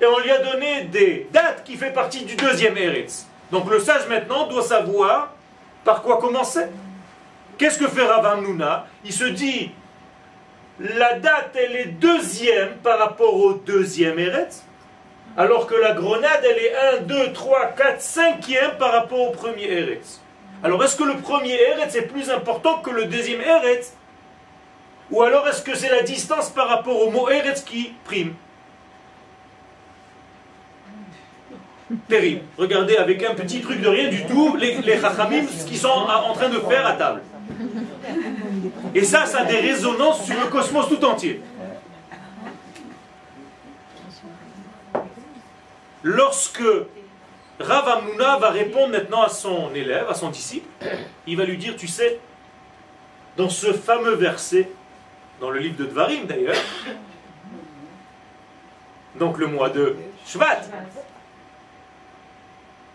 Et on lui a donné des dates qui fait partie du deuxième Eretz. Donc le sage maintenant doit savoir par quoi commencer. Qu'est-ce que fait Rav Nouna Il se dit, la date elle est deuxième par rapport au deuxième Eretz, alors que la grenade elle est 1, 2, 3, 4, 5e par rapport au premier Eretz. Alors est-ce que le premier Eretz est plus important que le deuxième Eretz? Ou alors est-ce que c'est la distance par rapport au mot Eretz qui prime? Terrible. Regardez avec un petit truc de rien du tout les, les ce qu'ils sont en train de faire à table. Et ça, ça a des résonances sur le cosmos tout entier. Lorsque Rav Amuna va répondre maintenant à son élève, à son disciple, il va lui dire, tu sais, dans ce fameux verset, dans le livre de Dvarim d'ailleurs, donc le mois de Shvat.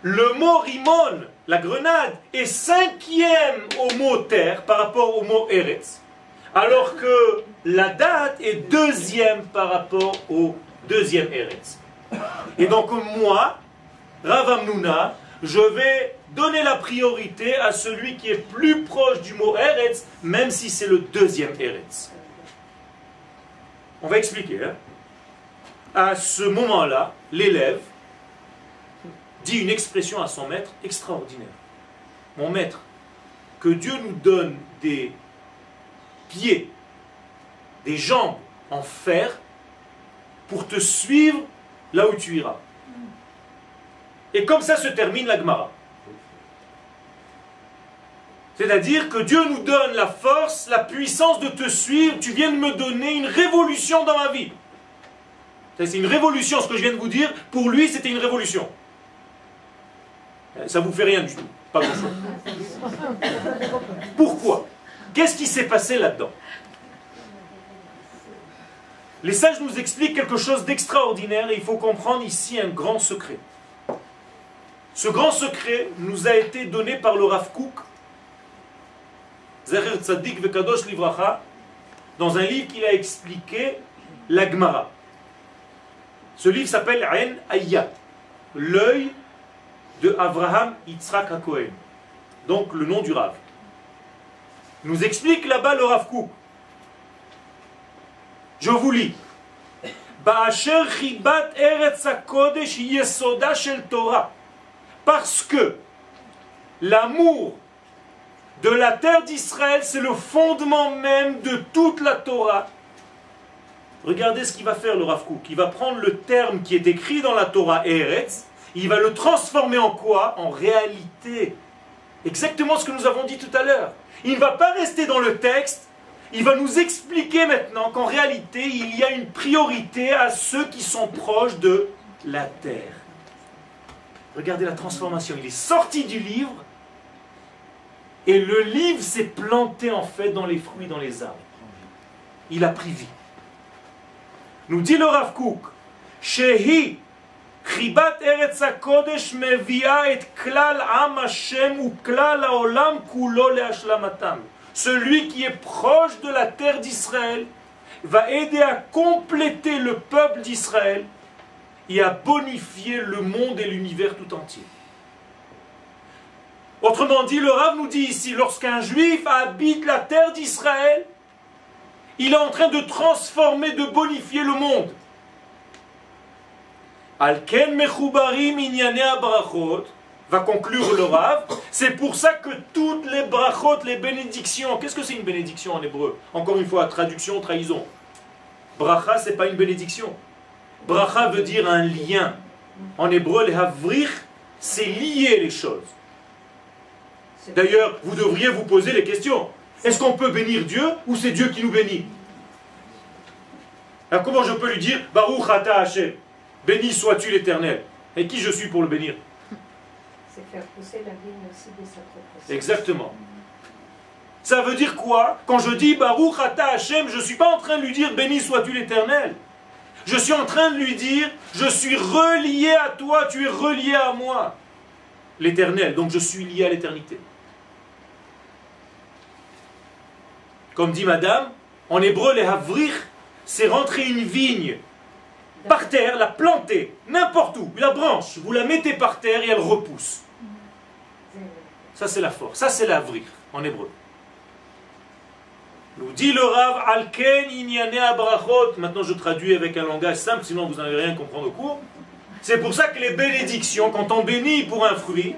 Le mot rimon, la grenade, est cinquième au mot terre par rapport au mot eretz. Alors que la date est deuxième par rapport au deuxième Eretz. Et donc moi, Ravamnuna, je vais donner la priorité à celui qui est plus proche du mot Eretz, même si c'est le deuxième Eretz. On va expliquer. Hein. À ce moment-là, l'élève dit une expression à son maître extraordinaire. Mon maître, que Dieu nous donne des pieds, des jambes en fer pour te suivre là où tu iras. Et comme ça se termine la Gemara. C'est-à-dire que Dieu nous donne la force, la puissance de te suivre. Tu viens de me donner une révolution dans ma vie. C'est une révolution, ce que je viens de vous dire. Pour lui, c'était une révolution. Ça vous fait rien du tout. Pas grand-chose. Pourquoi? Qu'est-ce qui s'est passé là-dedans? Les sages nous expliquent quelque chose d'extraordinaire et il faut comprendre ici un grand secret. Ce grand secret nous a été donné par le Rav Kook, Vekadosh Livracha, dans un livre qu'il a expliqué, la Gemara. Ce livre s'appelle En Ayat, l'œil de Abraham Yitzhak HaKohen. Donc le nom du Rav. Nous explique là-bas le Rav Kook. Je vous lis. Parce que l'amour de la terre d'Israël, c'est le fondement même de toute la Torah. Regardez ce qu'il va faire le Rav. Il va prendre le terme qui est écrit dans la Torah, Eretz, il va le transformer en quoi? En réalité. Exactement ce que nous avons dit tout à l'heure. Il ne va pas rester dans le texte, il va nous expliquer maintenant qu'en réalité, il y a une priorité à ceux qui sont proches de la terre. Regardez la transformation. Il est sorti du livre et le livre s'est planté en fait dans les fruits, dans les arbres. Il a pris vie. Nous dit le Rav Kook, Shehi Kribat Eretz HaKodesh mevia et klal am Hashem ou klal haolam kulo le'ashlamatam. Celui qui est proche de la terre d'Israël va aider à compléter le peuple d'Israël et à bonifier le monde et l'univers tout entier. Autrement dit, le Rav nous dit ici, lorsqu'un juif habite la terre d'Israël, il est en train de transformer, de bonifier le monde. Alken mechubarim brachot, va conclure le Rav. C'est pour ça que toutes les brachot, les bénédictions, qu'est-ce que c'est une bénédiction en hébreu? Encore une fois, traduction, trahison. Bracha, c'est pas une bénédiction. Bracha veut dire un lien. En hébreu, les havrich, c'est lier les choses. D'ailleurs, vous devriez vous poser les questions. Est-ce qu'on peut bénir Dieu ou c'est Dieu qui nous bénit? Alors comment je peux lui dire Baruch ata Hashem Béni sois-tu l'éternel. Et qui je suis pour le bénir? C'est faire pousser la vigne aussi de sa propre Exactement. Ça veut dire quoi? Quand je dis Baruch ata Hashem, je ne suis pas en train de lui dire Béni sois-tu l'éternel. Je suis en train de lui dire, je suis relié à toi, tu es relié à moi. L'éternel, donc je suis lié à l'éternité. Comme dit madame, en hébreu, les havrir, c'est rentrer une vigne par terre, la planter, n'importe où, la branche, vous la mettez par terre et elle repousse. Ça c'est la force, ça c'est l'avrir en hébreu. Nous dit le Rav Alken Inyane Abrachot. Maintenant, je traduis avec un langage simple, sinon vous n'allez rien comprendre au cours. C'est pour ça que les bénédictions, quand on bénit pour un fruit,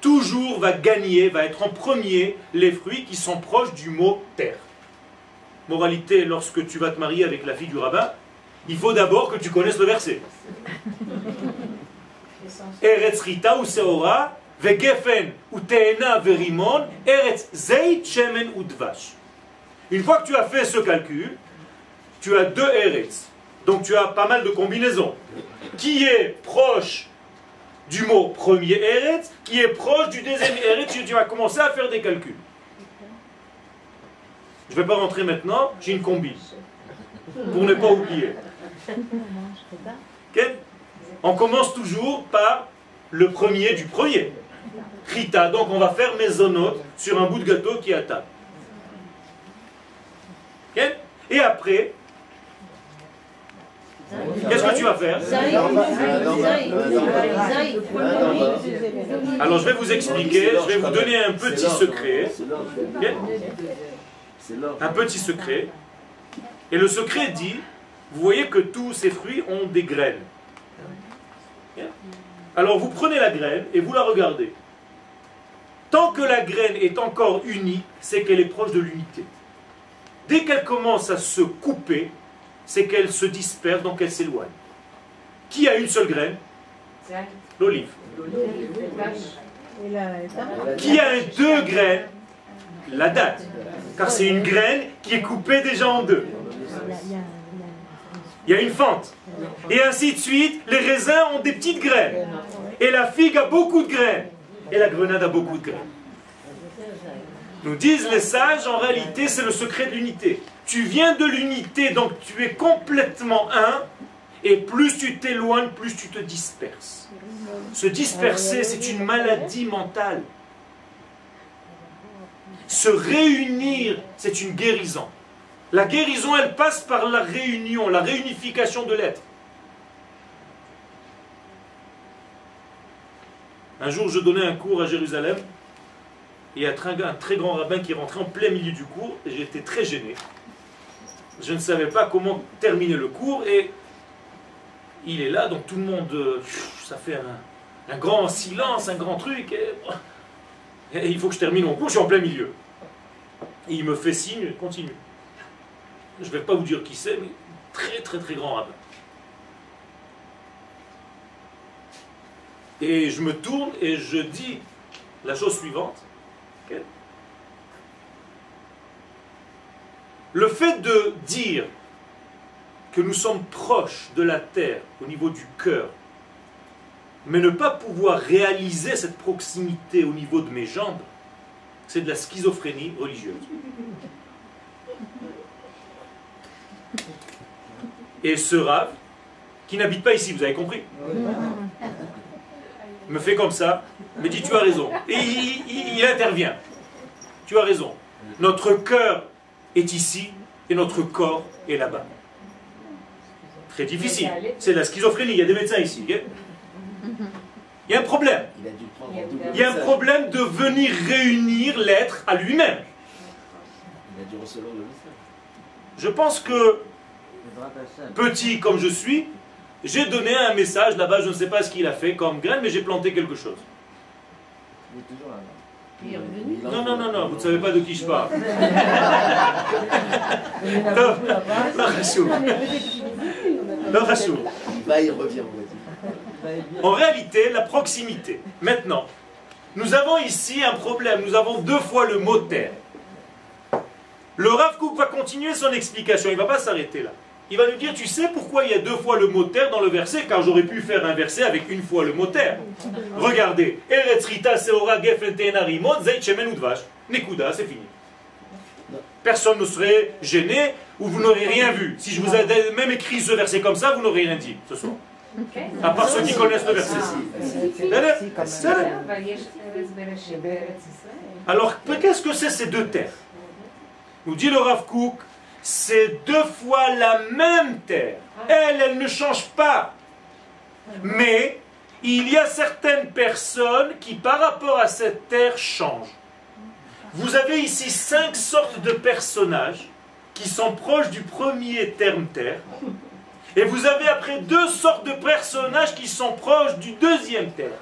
toujours va gagner, va être en premier les fruits qui sont proches du mot terre. Moralité, lorsque tu vas te marier avec la fille du rabbin, il faut d'abord que tu connaisses le verset. Eretz Rita ou Vegefen ou Teena verimon, Eretz ou Dvash. Une fois que tu as fait ce calcul, tu as deux Eretz. Donc tu as pas mal de combinaisons. Qui est proche du mot premier Eretz, qui est proche du deuxième Eretz, tu vas commencer à faire des calculs. Je ne vais pas rentrer maintenant, j'ai une combi. Pour ne pas oublier. On commence toujours par le premier du premier. Rita, donc on va faire maisonnote sur un bout de gâteau qui est à table. Et après, qu'est-ce que tu vas faire? Alors je vais vous expliquer, je vais vous donner un petit secret. Un petit secret. Et le secret dit, vous voyez que tous ces fruits ont des graines. Alors vous prenez la graine et vous la regardez. Tant que la graine est encore unie, c'est qu'elle est proche de l'unité. Dès qu'elle commence à se couper, c'est qu'elle se disperse, donc elle s'éloigne. Qui a une seule graine? L'olive. Qui a deux graines? La date. Car c'est une graine qui est coupée déjà en deux. Il y a une fente. Et ainsi de suite, les raisins ont des petites graines. Et la figue a beaucoup de graines. Et la grenade a beaucoup de graines. Nous disent les sages, en réalité, c'est le secret de l'unité. Tu viens de l'unité, donc tu es complètement un, et plus tu t'éloignes, plus tu te disperses. Se disperser, c'est une maladie mentale. Se réunir, c'est une guérison. La guérison, elle passe par la réunion, la réunification de l'être. Un jour, je donnais un cours à Jérusalem, et il y a un très grand rabbin qui est rentré en plein milieu du cours, et j'étais très gêné. Je ne savais pas comment terminer le cours, et il est là, donc tout le monde, euh, ça fait un, grand silence, un grand truc, il faut que je termine mon cours, je suis en plein milieu. Il me fait signe, continue je ne vais pas vous dire qui c'est, mais très très très grand rabbin. Et je me tourne et je dis la chose suivante. Le fait de dire que nous sommes proches de la terre au niveau du cœur, mais ne pas pouvoir réaliser cette proximité au niveau de mes jambes, c'est de la schizophrénie religieuse. Et ce rave, qui n'habite pas ici, vous avez compris Me fait comme ça, me dit tu as raison. Et il, intervient. Tu as raison. Notre cœur est ici et notre corps est là-bas. Très difficile. C'est la schizophrénie. Il y a des médecins ici. Il y a un problème. Il y a un problème de venir réunir l'être à lui-même. Je pense que petit comme je suis, j'ai donné un message là-bas, je ne sais pas ce qu'il a fait comme graine, mais j'ai planté quelque chose. Non, non, non, non, vous ne savez pas de qui je parle. En réalité, la proximité. Maintenant, nous avons ici un problème. Nous avons deux fois le mot terre. Le Rav va continuer son explication. Il ne va pas s'arrêter là il va nous dire, tu sais pourquoi il y a deux fois le mot terre dans le verset? Car j'aurais pu faire un verset avec une fois le mot terre. Regardez. Nekuda, c'est fini. Personne ne serait gêné ou vous n'aurez rien vu. Si je vous avais même écrit ce verset comme ça, vous n'aurez rien dit ce soir. À part ceux qui connaissent le verset. Alors, qu'est-ce que c'est ces deux terres? Nous dit le Rav Kook, c'est deux fois la même terre. Elle, elle ne change pas. Mais il y a certaines personnes qui, par rapport à cette terre, changent. Vous avez ici cinq sortes de personnages qui sont proches du premier terme terre. Et vous avez après deux sortes de personnages qui sont proches du deuxième terre.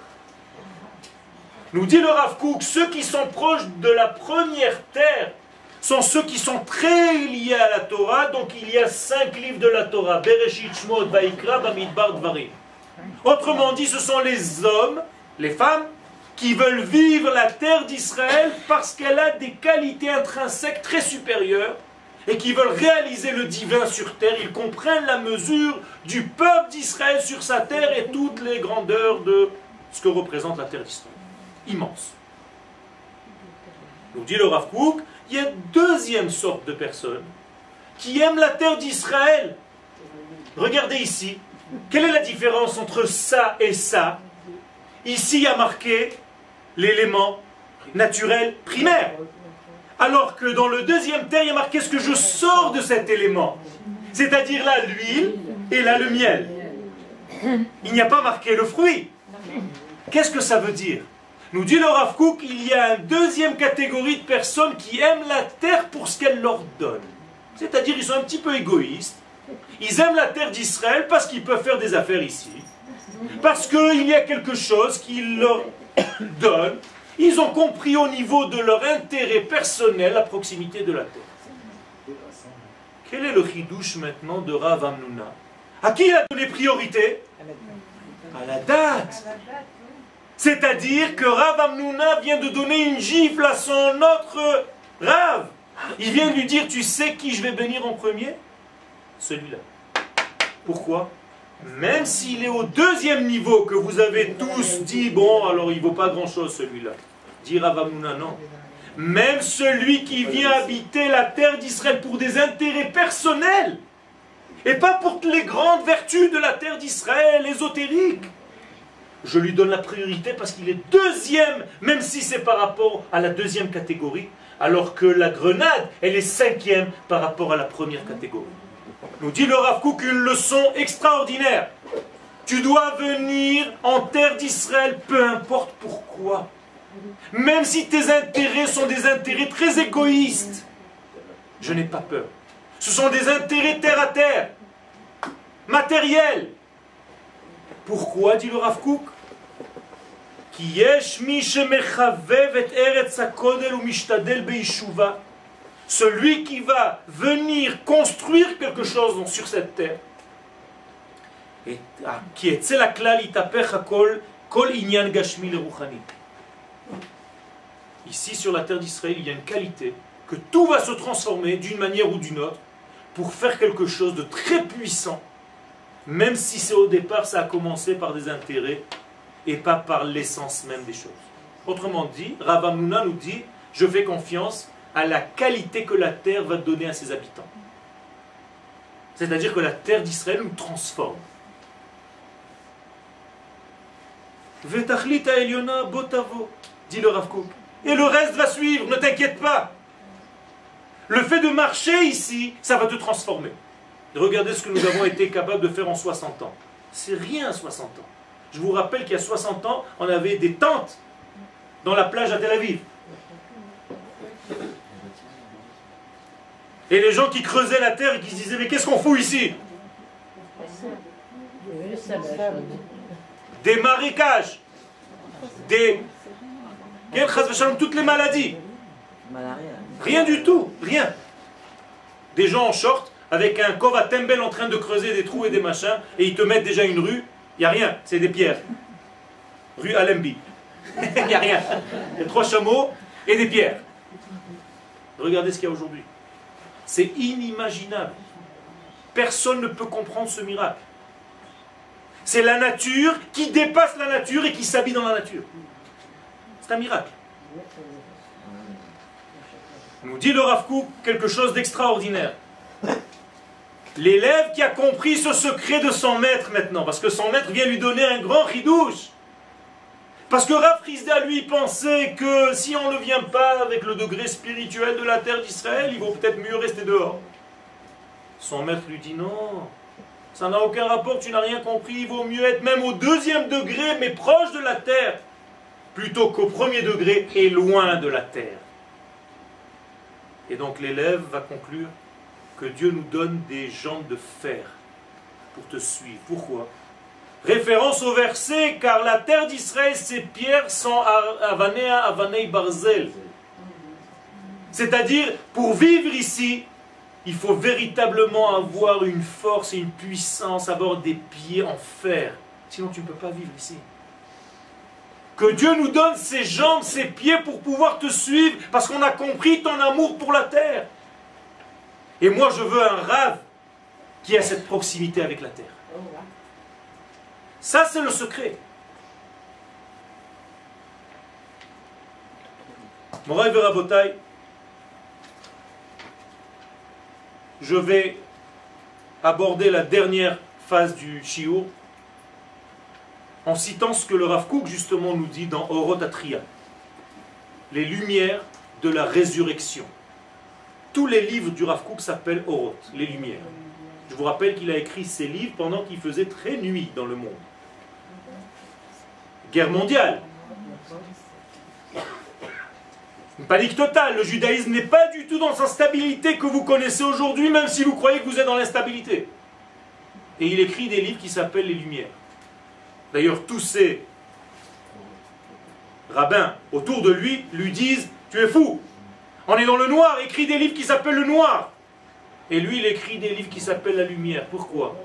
Nous dit le Rav ceux qui sont proches de la première terre sont ceux qui sont très liés à la Torah. Donc il y a cinq livres de la Torah. Bereshit, Shmot, Vaikra, Bamidbar, Dvarim. Autrement dit, ce sont les hommes, les femmes, qui veulent vivre la terre d'Israël parce qu'elle a des qualités intrinsèques très supérieures et qui veulent réaliser le divin sur terre. Ils comprennent la mesure du peuple d'Israël sur sa terre et toutes les grandeurs de ce que représente la terre d'Israël. Immense. Nous dit le Rav Kook, il y a une deuxième sorte de personnes qui aiment la terre d'Israël. Regardez ici. Quelle est la différence entre ça et ça? Ici, il y a marqué l'élément naturel primaire. Alors que dans le deuxième terre, il y a marqué ce que je sors de cet élément. C'est-à-dire là l'huile et là le miel. Il n'y a pas marqué le fruit. Qu'est-ce que ça veut dire? Nous dit le Rav Kook, il y a une deuxième catégorie de personnes qui aiment la terre pour ce qu'elle leur donne. C'est-à-dire ils sont un petit peu égoïstes. Ils aiment la terre d'Israël parce qu'ils peuvent faire des affaires ici. Parce qu'il y a quelque chose qui leur donne. Ils ont compris au niveau de leur intérêt personnel la proximité de la terre. Quel est le chidouche maintenant de Rav Amnuna À qui il a donné priorité? À la date. C'est-à-dire que Rav Amnuna vient de donner une gifle à son autre Rav. Il vient de lui dire, tu sais qui je vais bénir en premier? Celui-là. Pourquoi? Même s'il est au deuxième niveau, que vous avez tous dit, bon, alors il ne vaut pas grand-chose celui-là. Dit Rav Amnuna, non. Même celui qui vient habiter la terre d'Israël pour des intérêts personnels, et pas pour les grandes vertus de la terre d'Israël, ésotériques. Je lui donne la priorité parce qu'il est deuxième, même si c'est par rapport à la deuxième catégorie, alors que la grenade, elle est cinquième par rapport à la première catégorie. Nous dit le Rav Kook une leçon extraordinaire. Tu dois venir en terre d'Israël, peu importe pourquoi. Même si tes intérêts sont des intérêts très égoïstes, je n'ai pas peur. Ce sont des intérêts terre à terre, matériels. Pourquoi, dit le Rav Kook? Celui qui va venir construire quelque chose sur cette terre, et qui est la kol inyan gashmi Ici, sur la terre d'Israël, il y a une qualité que tout va se transformer d'une manière ou d'une autre pour faire quelque chose de très puissant, même si c'est au départ, ça a commencé par des intérêts et pas par l'essence même des choses. Autrement dit, Ravamuna nous dit, je fais confiance à la qualité que la terre va donner à ses habitants. C'est-à-dire que la terre d'Israël nous transforme. Botavo, dit le Rav et le reste va suivre, ne t'inquiète pas. Le fait de marcher ici, ça va te transformer. regardez ce que nous avons été capables de faire en 60 ans. C'est rien 60 ans. Je vous rappelle qu'il y a 60 ans, on avait des tentes dans la plage à Tel Aviv. Et les gens qui creusaient la terre et qui se disaient Mais qu'est-ce qu'on fout ici? Des marécages, des toutes les maladies. Rien du tout, rien. Des gens en short avec un kova tembel en train de creuser des trous et des machins et ils te mettent déjà une rue. Il n'y a rien, c'est des pierres. Rue Alembi. Il n'y a rien. Il y a trois chameaux et des pierres. Regardez ce qu'il y a aujourd'hui. C'est inimaginable. Personne ne peut comprendre ce miracle. C'est la nature qui dépasse la nature et qui s'habille dans la nature. C'est un miracle. Nous dit le Rav quelque chose d'extraordinaire. L'élève qui a compris ce secret de son maître maintenant, parce que son maître vient lui donner un grand ridouche. Parce que Rav lui, pensait que si on ne vient pas avec le degré spirituel de la terre d'Israël, il vaut peut-être mieux rester dehors. Son maître lui dit non, ça n'a aucun rapport, tu n'as rien compris, il vaut mieux être même au deuxième degré, mais proche de la terre plutôt qu'au premier degré et loin de la terre. Et donc l'élève va conclure que Dieu nous donne des jambes de fer pour te suivre. Pourquoi? Référence au verset, car la terre d'Israël, ses pierres sont avanea avanei barzel. C'est-à-dire, pour vivre ici, il faut véritablement avoir une force et une puissance, avoir des pieds en fer. Sinon, tu ne peux pas vivre ici. Que Dieu nous donne ses jambes, ses pieds pour pouvoir te suivre, parce qu'on a compris ton amour pour la terre. Et moi, je veux un rêve qui a cette proximité avec la terre. Ça, c'est le secret. Mon rêve Rabotai, je vais aborder la dernière phase du Shiur en citant ce que le Rav Kook justement nous dit dans Orotatria. les lumières de la résurrection. Tous les livres du Rav Kook s'appellent Oroth, les lumières. Je vous rappelle qu'il a écrit ces livres pendant qu'il faisait très nuit dans le monde. Mondiale. Une panique totale. Le judaïsme n'est pas du tout dans sa stabilité que vous connaissez aujourd'hui, même si vous croyez que vous êtes dans l'instabilité. Et il écrit des livres qui s'appellent Les Lumières. D'ailleurs, tous ces rabbins autour de lui lui disent Tu es fou On est dans le noir, écrit des livres qui s'appellent le noir. Et lui, il écrit des livres qui s'appellent la lumière. Pourquoi?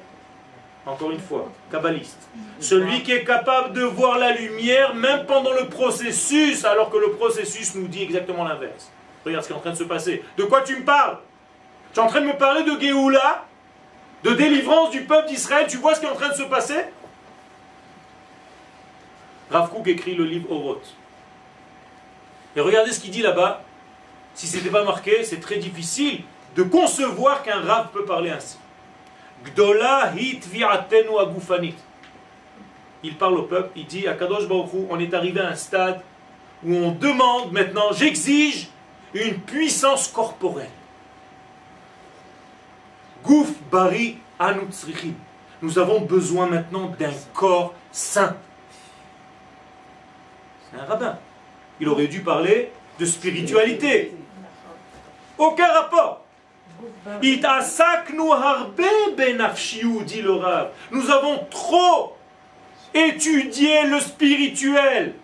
Encore une fois, kabbaliste. Celui qui est capable de voir la lumière, même pendant le processus, alors que le processus nous dit exactement l'inverse. Regarde ce qui est en train de se passer. De quoi tu me parles? Tu es en train de me parler de Géoula, de délivrance du peuple d'Israël? Tu vois ce qui est en train de se passer? Rav Kook écrit le livre Oroth. Et regardez ce qu'il dit là-bas. Si ce n'était pas marqué, c'est très difficile de concevoir qu'un Rav peut parler ainsi. Gdola hit agufanit. Il parle au peuple, il dit à Kadosh Baruch on est arrivé à un stade où on demande maintenant, j'exige une puissance corporelle. Gouf bari anutsrichim. Nous avons besoin maintenant d'un corps saint. C'est un rabbin. Il aurait dû parler de spiritualité. Aucun rapport. Dit le. Nous avons trop étudié le spirituel.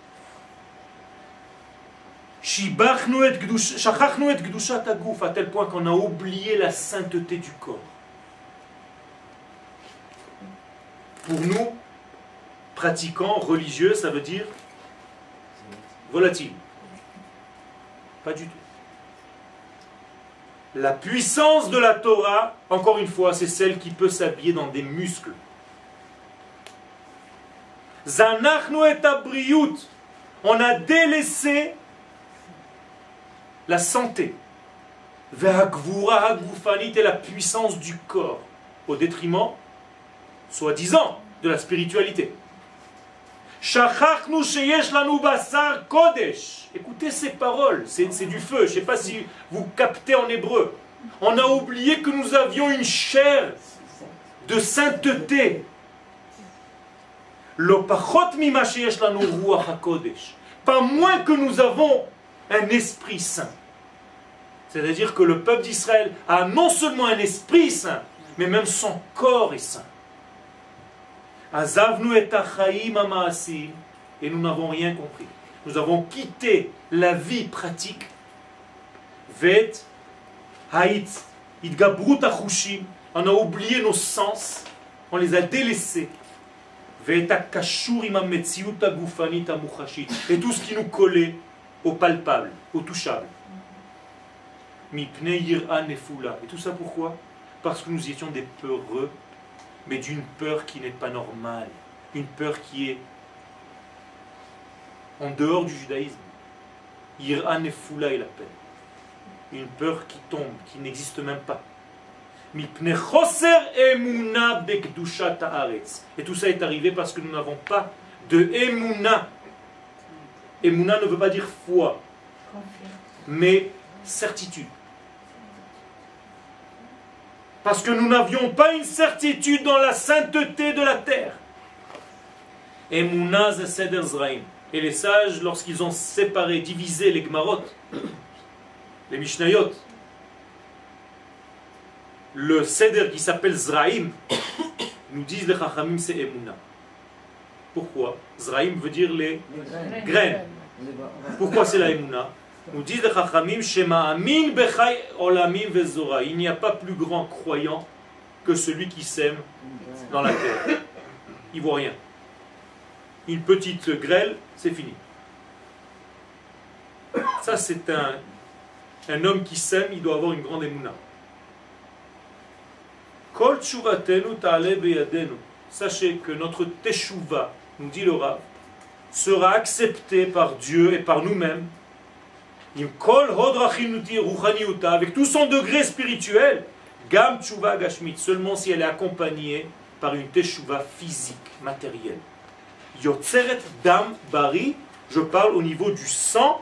à tel point qu'on a oublié la sainteté du corps. Pour nous, pratiquants, religieux, ça veut dire volatile. Pas du tout. La puissance de la Torah, encore une fois, c'est celle qui peut s'habiller dans des muscles. Zanachnu et On a délaissé la santé. Et la puissance du corps. Au détriment, soi-disant, de la spiritualité. Écoutez ces paroles, c'est du feu. Je ne sais pas si vous captez en hébreu. On a oublié que nous avions une chair de sainteté. Pas moins que nous avons un esprit saint. C'est-à-dire que le peuple d'Israël a non seulement un esprit saint, mais même son corps est saint. Azavnu et et nous n'avons rien compris. Nous avons quitté la vie pratique. Vet, haït, on a oublié nos sens, on les a délaissés. Et tout ce qui nous collait au palpable, au touchable. Et tout ça pourquoi? Parce que nous étions des peureux mais d'une peur qui n'est pas normale, une peur qui est en dehors du judaïsme. Ira nefula est la peine. Une peur qui tombe, qui n'existe même pas. Et tout ça est arrivé parce que nous n'avons pas de emuna. Emuna ne veut pas dire foi, mais certitude. Parce que nous n'avions pas une certitude dans la sainteté de la terre. Et Et les sages, lorsqu'ils ont séparé, divisé les Gmarot, les Mishnayot, le Seder qui s'appelle Zraim, nous disent les Chachamim c'est Emuna. Pourquoi? Zraim veut dire les graines. Pourquoi c'est la Emuna nous disent les Chachamim, Shema Amin Vezora. Il n'y a pas plus grand croyant que celui qui sème dans la terre. Il voit rien. Une petite grêle, c'est fini. Ça, c'est un, homme qui sème, il doit avoir une grande émouna. Sachez que notre teshuva, nous dit le Rav, sera accepté par Dieu et par nous-mêmes avec tout son degré spirituel, Gam Tshuva Gashmit, seulement si elle est accompagnée par une Teshuva physique, matérielle. Yotzeret Dam Bari, je parle au niveau du sang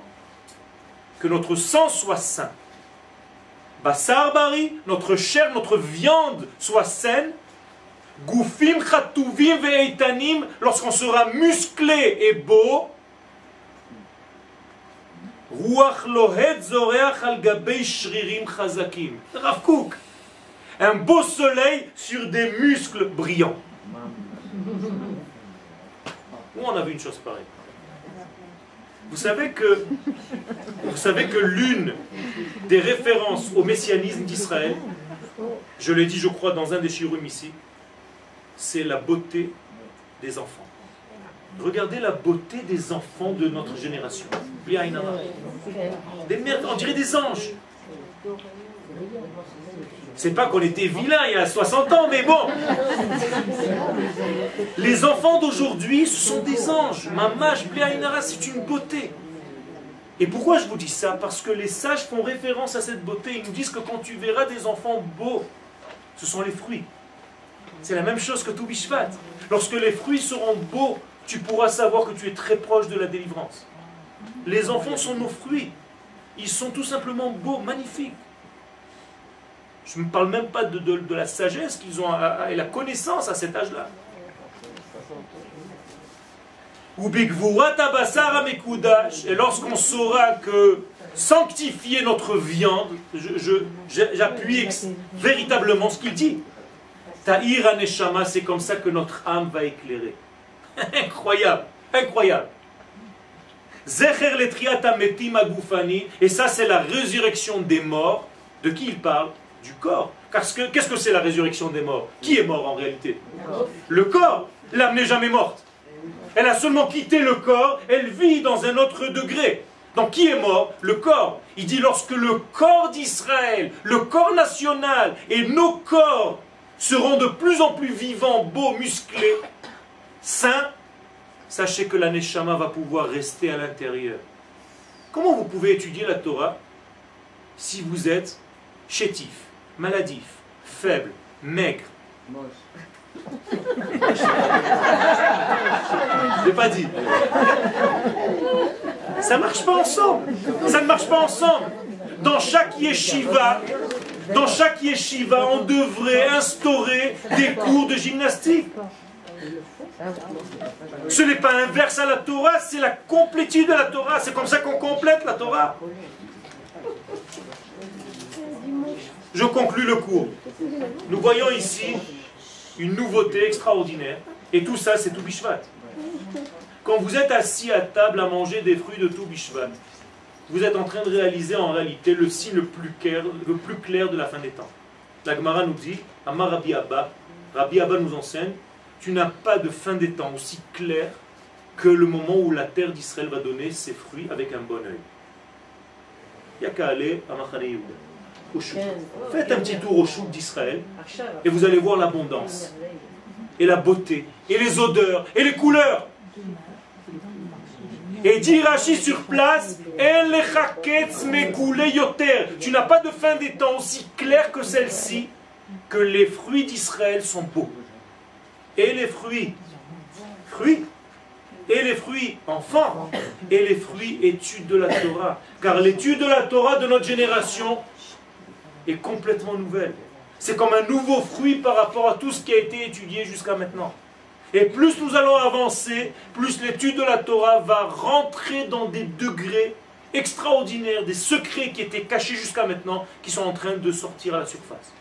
que notre sang soit sain. Basar bari, notre chair, notre viande soit saine. Goufim chatuvim ve'eitanim, lorsqu'on sera musclé et beau. Un beau soleil sur des muscles brillants. Où on a vu une chose pareille? Vous savez que, vous savez que l'une des références au messianisme d'Israël, je l'ai dit je crois dans un des chirum ici, c'est la beauté des enfants. Regardez la beauté des enfants de notre génération. Des merdes, on dirait des anges. C'est pas qu'on était vilains il y a 60 ans, mais bon. Les enfants d'aujourd'hui, ce sont des anges. Mamash Bliainara, c'est une beauté. Et pourquoi je vous dis ça? Parce que les sages font référence à cette beauté. Ils nous disent que quand tu verras des enfants beaux, ce sont les fruits. C'est la même chose que tout Bishvat. Lorsque les fruits seront beaux, tu pourras savoir que tu es très proche de la délivrance. Les enfants sont nos fruits. Ils sont tout simplement beaux, magnifiques. Je ne parle même pas de, la sagesse qu'ils ont et la connaissance à cet âge-là. Et lorsqu'on saura que sanctifier notre viande, j'appuie véritablement ce qu'il dit. Aneshama, c'est comme ça que notre âme va éclairer. incroyable, incroyable. Zecher et ça c'est la résurrection des morts. De qui il parle? Du corps. Qu'est-ce que c'est la résurrection des morts? Qui est mort en réalité? Le corps. L'âme n'est jamais morte. Elle a seulement quitté le corps, elle vit dans un autre degré. Donc qui est mort? Le corps. Il dit lorsque le corps d'Israël, le corps national et nos corps seront de plus en plus vivants, beaux, musclés, sains, sachez que la Neshama va pouvoir rester à l'intérieur. Comment vous pouvez étudier la Torah si vous êtes chétif maladif, faible, maigre? Je l'ai pas dit. Ça marche pas ensemble. Ça ne marche pas ensemble. Dans chaque yeshiva, dans chaque yeshiva, on devrait instaurer des cours de gymnastique. Ce n'est pas inverse à la Torah, c'est la complétude de la Torah. C'est comme ça qu'on complète la Torah. Je conclus le cours. Nous voyons ici une nouveauté extraordinaire. Et tout ça, c'est tout Bishvat. Quand vous êtes assis à table à manger des fruits de tout Bishvat, vous êtes en train de réaliser en réalité le signe le plus clair, le plus clair de la fin des temps. La Gemara nous dit, Amar Rabbi Abba, Rabbi Abba nous enseigne, tu n'as pas de fin des temps aussi clair que le moment où la terre d'Israël va donner ses fruits avec un bon oeil. Il n'y a qu'à aller à Faites un petit tour au chouk d'Israël et vous allez voir l'abondance et la beauté et les odeurs et les couleurs. Et dit Rashi sur place, tu n'as pas de fin des temps aussi clair que celle-ci, que les fruits d'Israël sont beaux. Et les fruits, fruits, et les fruits enfants, et les fruits études de la Torah? Car l'étude de la Torah de notre génération, est complètement nouvelle. C'est comme un nouveau fruit par rapport à tout ce qui a été étudié jusqu'à maintenant. Et plus nous allons avancer, plus l'étude de la Torah va rentrer dans des degrés extraordinaires, des secrets qui étaient cachés jusqu'à maintenant, qui sont en train de sortir à la surface.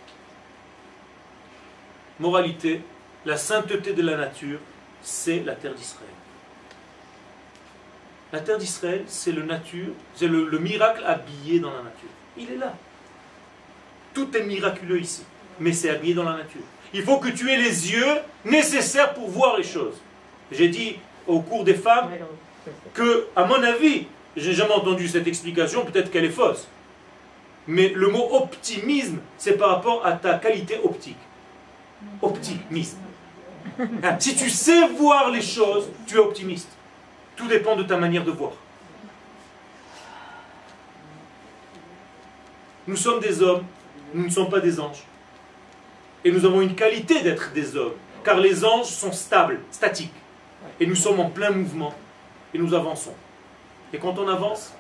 Moralité, la sainteté de la nature, c'est la terre d'Israël. La terre d'Israël, c'est le nature, c'est le miracle habillé dans la nature. Il est là. Tout est miraculeux ici, mais c'est habillé dans la nature. Il faut que tu aies les yeux nécessaires pour voir les choses. J'ai dit au cours des femmes que, à mon avis, j'ai jamais entendu cette explication, peut-être qu'elle est fausse. Mais le mot optimisme, c'est par rapport à ta qualité optique. Optimisme. Si tu sais voir les choses, tu es optimiste. Tout dépend de ta manière de voir. Nous sommes des hommes nous ne sommes pas des anges. Et nous avons une qualité d'être des hommes, car les anges sont stables, statiques. Et nous sommes en plein mouvement, et nous avançons. Et quand on avance,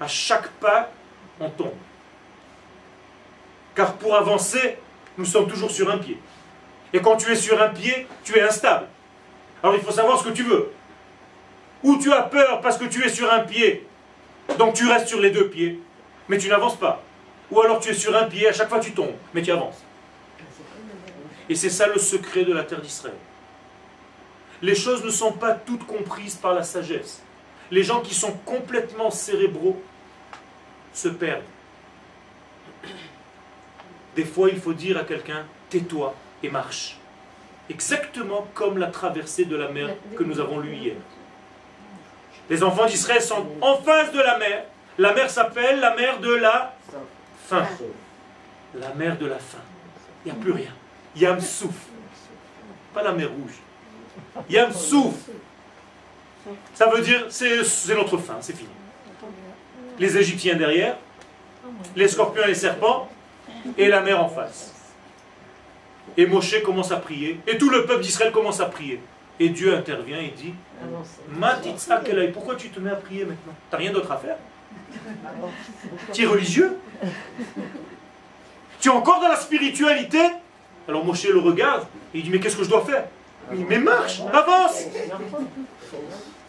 À chaque pas, on tombe. Car pour avancer, nous sommes toujours sur un pied. Et quand tu es sur un pied, tu es instable. Alors il faut savoir ce que tu veux. Ou tu as peur parce que tu es sur un pied, donc tu restes sur les deux pieds, mais tu n'avances pas. Ou alors tu es sur un pied, à chaque fois tu tombes, mais tu avances. Et c'est ça le secret de la terre d'Israël. Les choses ne sont pas toutes comprises par la sagesse. Les gens qui sont complètement cérébraux se perdent. Des fois, il faut dire à quelqu'un, tais-toi et marche. Exactement comme la traversée de la mer que nous avons lue hier. Les enfants d'Israël sont en face de la mer. La mer s'appelle la mer de la faim. La mer de la faim. Il n'y a plus rien. Yam Souf. Pas la mer rouge. Yam Souf. Ça veut dire, c'est notre fin, c'est fini. Les Égyptiens derrière, les scorpions et les serpents, et la mer en face. Et Moshe commence à prier, et tout le peuple d'Israël commence à prier. Et Dieu intervient et dit pourquoi tu te mets à prier maintenant? T'as rien d'autre à faire? Tu es religieux? Tu es encore dans la spiritualité? Alors Moshe le regarde et il dit Mais qu'est-ce que je dois faire? Il dit, Mais marche, avance.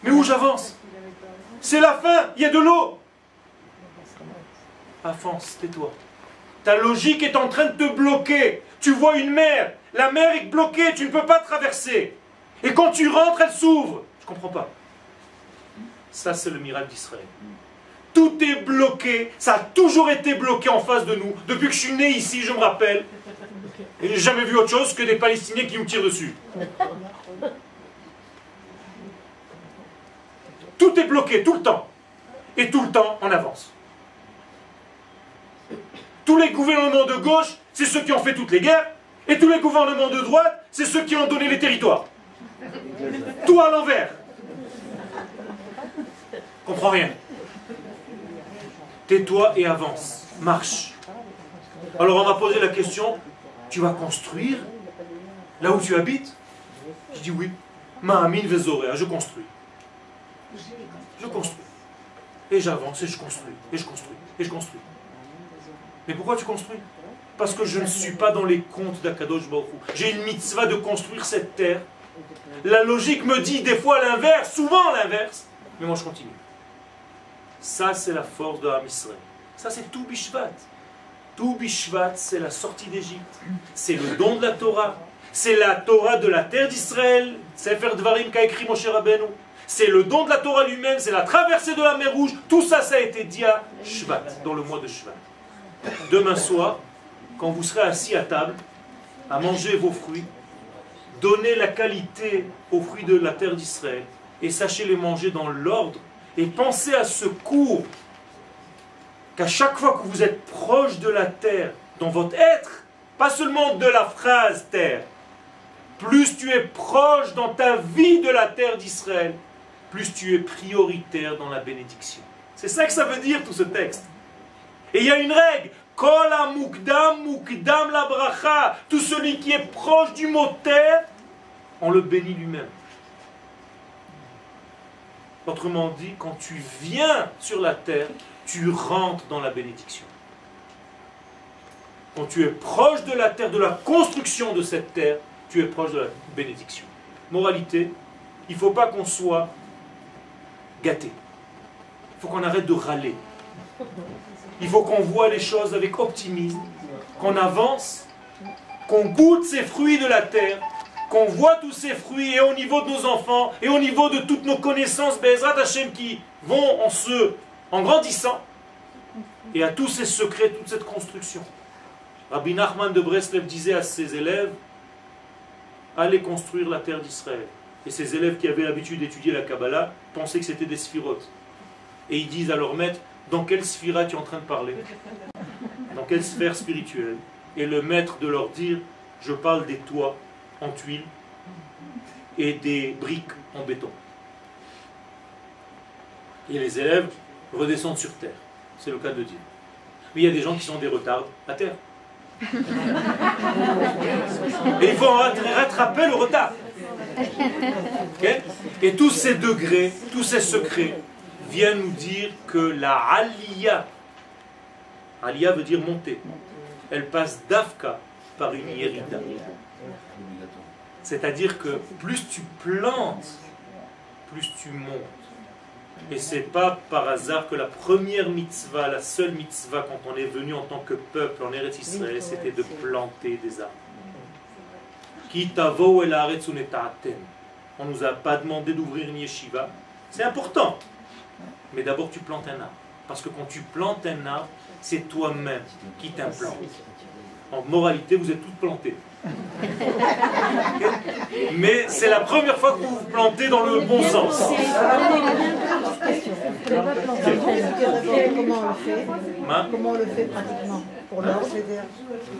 Mais où j'avance? C'est la fin, il y a de l'eau. Avance, tais-toi. Ta logique est en train de te bloquer. Tu vois une mer, la mer est bloquée, tu ne peux pas traverser. Et quand tu rentres, elle s'ouvre. Je ne comprends pas. Ça, c'est le miracle d'Israël. Tout est bloqué. Ça a toujours été bloqué en face de nous. Depuis que je suis né ici, je me rappelle. Et j'ai jamais vu autre chose que des Palestiniens qui nous tirent dessus. Tout est bloqué, tout le temps. Et tout le temps, on avance. Tous les gouvernements de gauche, c'est ceux qui ont fait toutes les guerres. Et tous les gouvernements de droite, c'est ceux qui ont donné les territoires. Tout à l'envers. Comprends rien. Tais-toi et avance. Marche. Alors on m'a posé la question, tu vas construire là où tu habites? Je dis oui. Ma'amin vezorea, je construis. Je construis. Et j'avance et je construis. Et je construis. Et je construis. Mais pourquoi tu construis? Parce que je ne suis pas dans les comptes d'Akadosh Baruch J'ai une mitzvah de construire cette terre la logique me dit des fois l'inverse, souvent l'inverse, mais moi je continue. Ça, c'est la force de Israël. Ça, c'est tout Bishvat. Tout Bishvat, c'est la sortie d'Égypte. C'est le don de la Torah. C'est la Torah de la terre d'Israël. Sefer Dvarim qu'a écrit Moshe Rabbeinu. C'est le don de la Torah lui-même. C'est la traversée de la mer Rouge. Tout ça, ça a été dit à Shvat, dans le mois de Shvat. Demain soir, quand vous serez assis à table, à manger vos fruits, Donnez la qualité aux fruits de la terre d'Israël et sachez les manger dans l'ordre. Et pensez à ce cours qu'à chaque fois que vous êtes proche de la terre, dans votre être, pas seulement de la phrase terre, plus tu es proche dans ta vie de la terre d'Israël, plus tu es prioritaire dans la bénédiction. C'est ça que ça veut dire tout ce texte. Et il y a une règle. Kol mukdam mukdam la bracha. Tout celui qui est proche du mot terre, on le bénit lui-même. Autrement dit, quand tu viens sur la terre, tu rentres dans la bénédiction. Quand tu es proche de la terre, de la construction de cette terre, tu es proche de la bénédiction. Moralité, il ne faut pas qu'on soit gâté. Il faut qu'on arrête de râler. Il faut qu'on voit les choses avec optimisme, qu'on avance, qu'on goûte ces fruits de la terre, qu'on voit tous ces fruits, et au niveau de nos enfants, et au niveau de toutes nos connaissances, Bezrat Hashem, qui vont en se, en grandissant, et à tous ces secrets, toute cette construction. Rabbi Nachman de Breslev disait à ses élèves, allez construire la terre d'Israël. Et ses élèves qui avaient l'habitude d'étudier la Kabbalah pensaient que c'était des sphirotes. Et ils disent à leur maître, dans quelle sphira tu es en train de parler? Dans quelle sphère spirituelle? Et le maître de leur dire, je parle des toits en tuiles et des briques en béton. Et les élèves redescendent sur terre. C'est le cas de Dieu. Mais il y a des gens qui sont des retards à terre. Et il faut rattraper le retard. Et tous ces degrés, tous ces secrets vient nous dire que la Aliyah, Aliyah veut dire monter, elle passe d'Afka par une Yerida. C'est-à-dire que plus tu plantes, plus tu montes. Et c'est pas par hasard que la première mitzvah, la seule mitzvah quand on est venu en tant que peuple en Eretz Israël, c'était de planter des arbres. On nous a pas demandé d'ouvrir une yeshiva. C'est important. Mais d'abord tu plantes un arbre. Parce que quand tu plantes un arbre, c'est toi-même qui t'implante. En moralité, vous êtes toutes plantées. Mais c'est la première fois que vous vous plantez dans le bon sens. Comment on le fait Comment on le fait pratiquement Pour l'ordre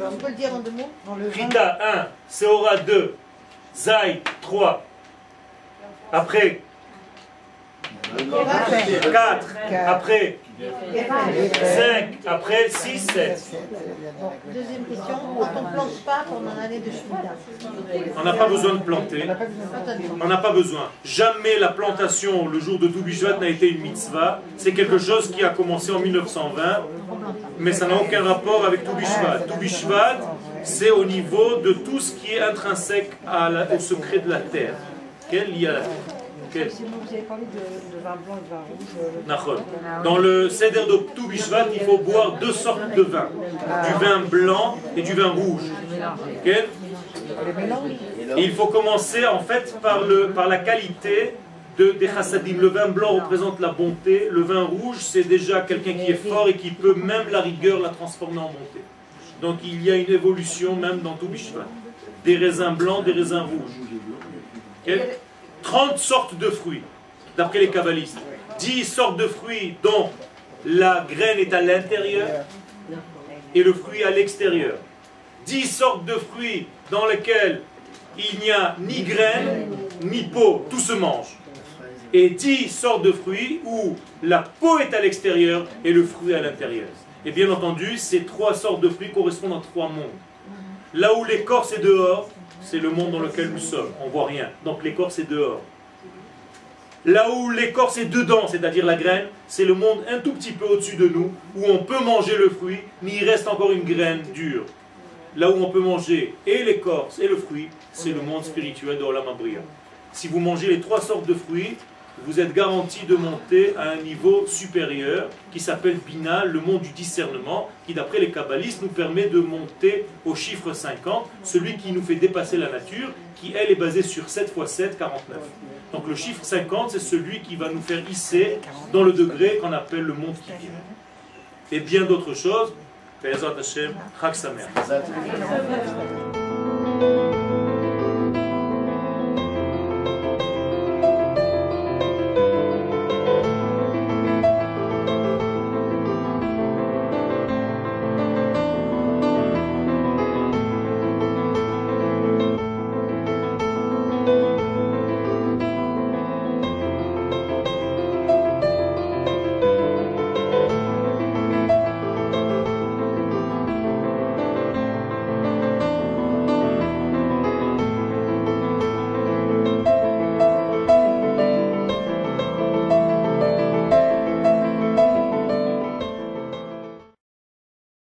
On peut le dire en deux mots? Dans le Rita 1, Seora 2, Zai 3. Après 4, après 5, après 6, 7. Deuxième question, on ne plante pas pendant l'année de Shemitah? On n'a pas besoin de planter. On n'a pas besoin. Jamais la plantation le jour de Toubishvat n'a été une mitzvah. C'est quelque chose qui a commencé en 1920, mais ça n'a aucun rapport avec Toubishvat. Toubishvat, c'est au niveau de tout ce qui est intrinsèque au secret de la terre. Quel lié à la terre? Vous avez parlé de, vin blanc et de vin rouge. Euh, Dans le Seder de Bishvat, il faut boire deux sortes de vin. Du vin blanc et du vin rouge. Et il faut commencer en fait par, le, par la qualité de, des chassadim. Le vin blanc représente la bonté, le vin rouge c'est déjà quelqu'un qui est fort et qui peut même la rigueur la transformer en bonté. Donc il y a une évolution même dans tout Bishvat. Des raisins blancs, des raisins rouges. 30 sortes de fruits, d'après les kabbalistes. 10 sortes de fruits dont la graine est à l'intérieur et le fruit à l'extérieur. 10 sortes de fruits dans lesquels il n'y a ni graine ni peau, tout se mange. Et 10 sortes de fruits où la peau est à l'extérieur et le fruit à l'intérieur. Et bien entendu, ces trois sortes de fruits correspondent à trois mondes. Là où l'écorce est dehors, c'est le monde dans lequel nous sommes. On voit rien. Donc l'écorce est dehors. Là où l'écorce est dedans, c'est-à-dire la graine, c'est le monde un tout petit peu au-dessus de nous, où on peut manger le fruit, mais il reste encore une graine dure. Là où on peut manger et l'écorce et le fruit, c'est le monde spirituel de Olam Si vous mangez les trois sortes de fruits, vous êtes garanti de monter à un niveau supérieur qui s'appelle Bina, le monde du discernement, qui d'après les kabbalistes nous permet de monter au chiffre 50, celui qui nous fait dépasser la nature, qui elle est basée sur 7 x 7, 49. Donc le chiffre 50, c'est celui qui va nous faire hisser dans le degré qu'on appelle le monde qui vient. Et bien d'autres choses. Hashem,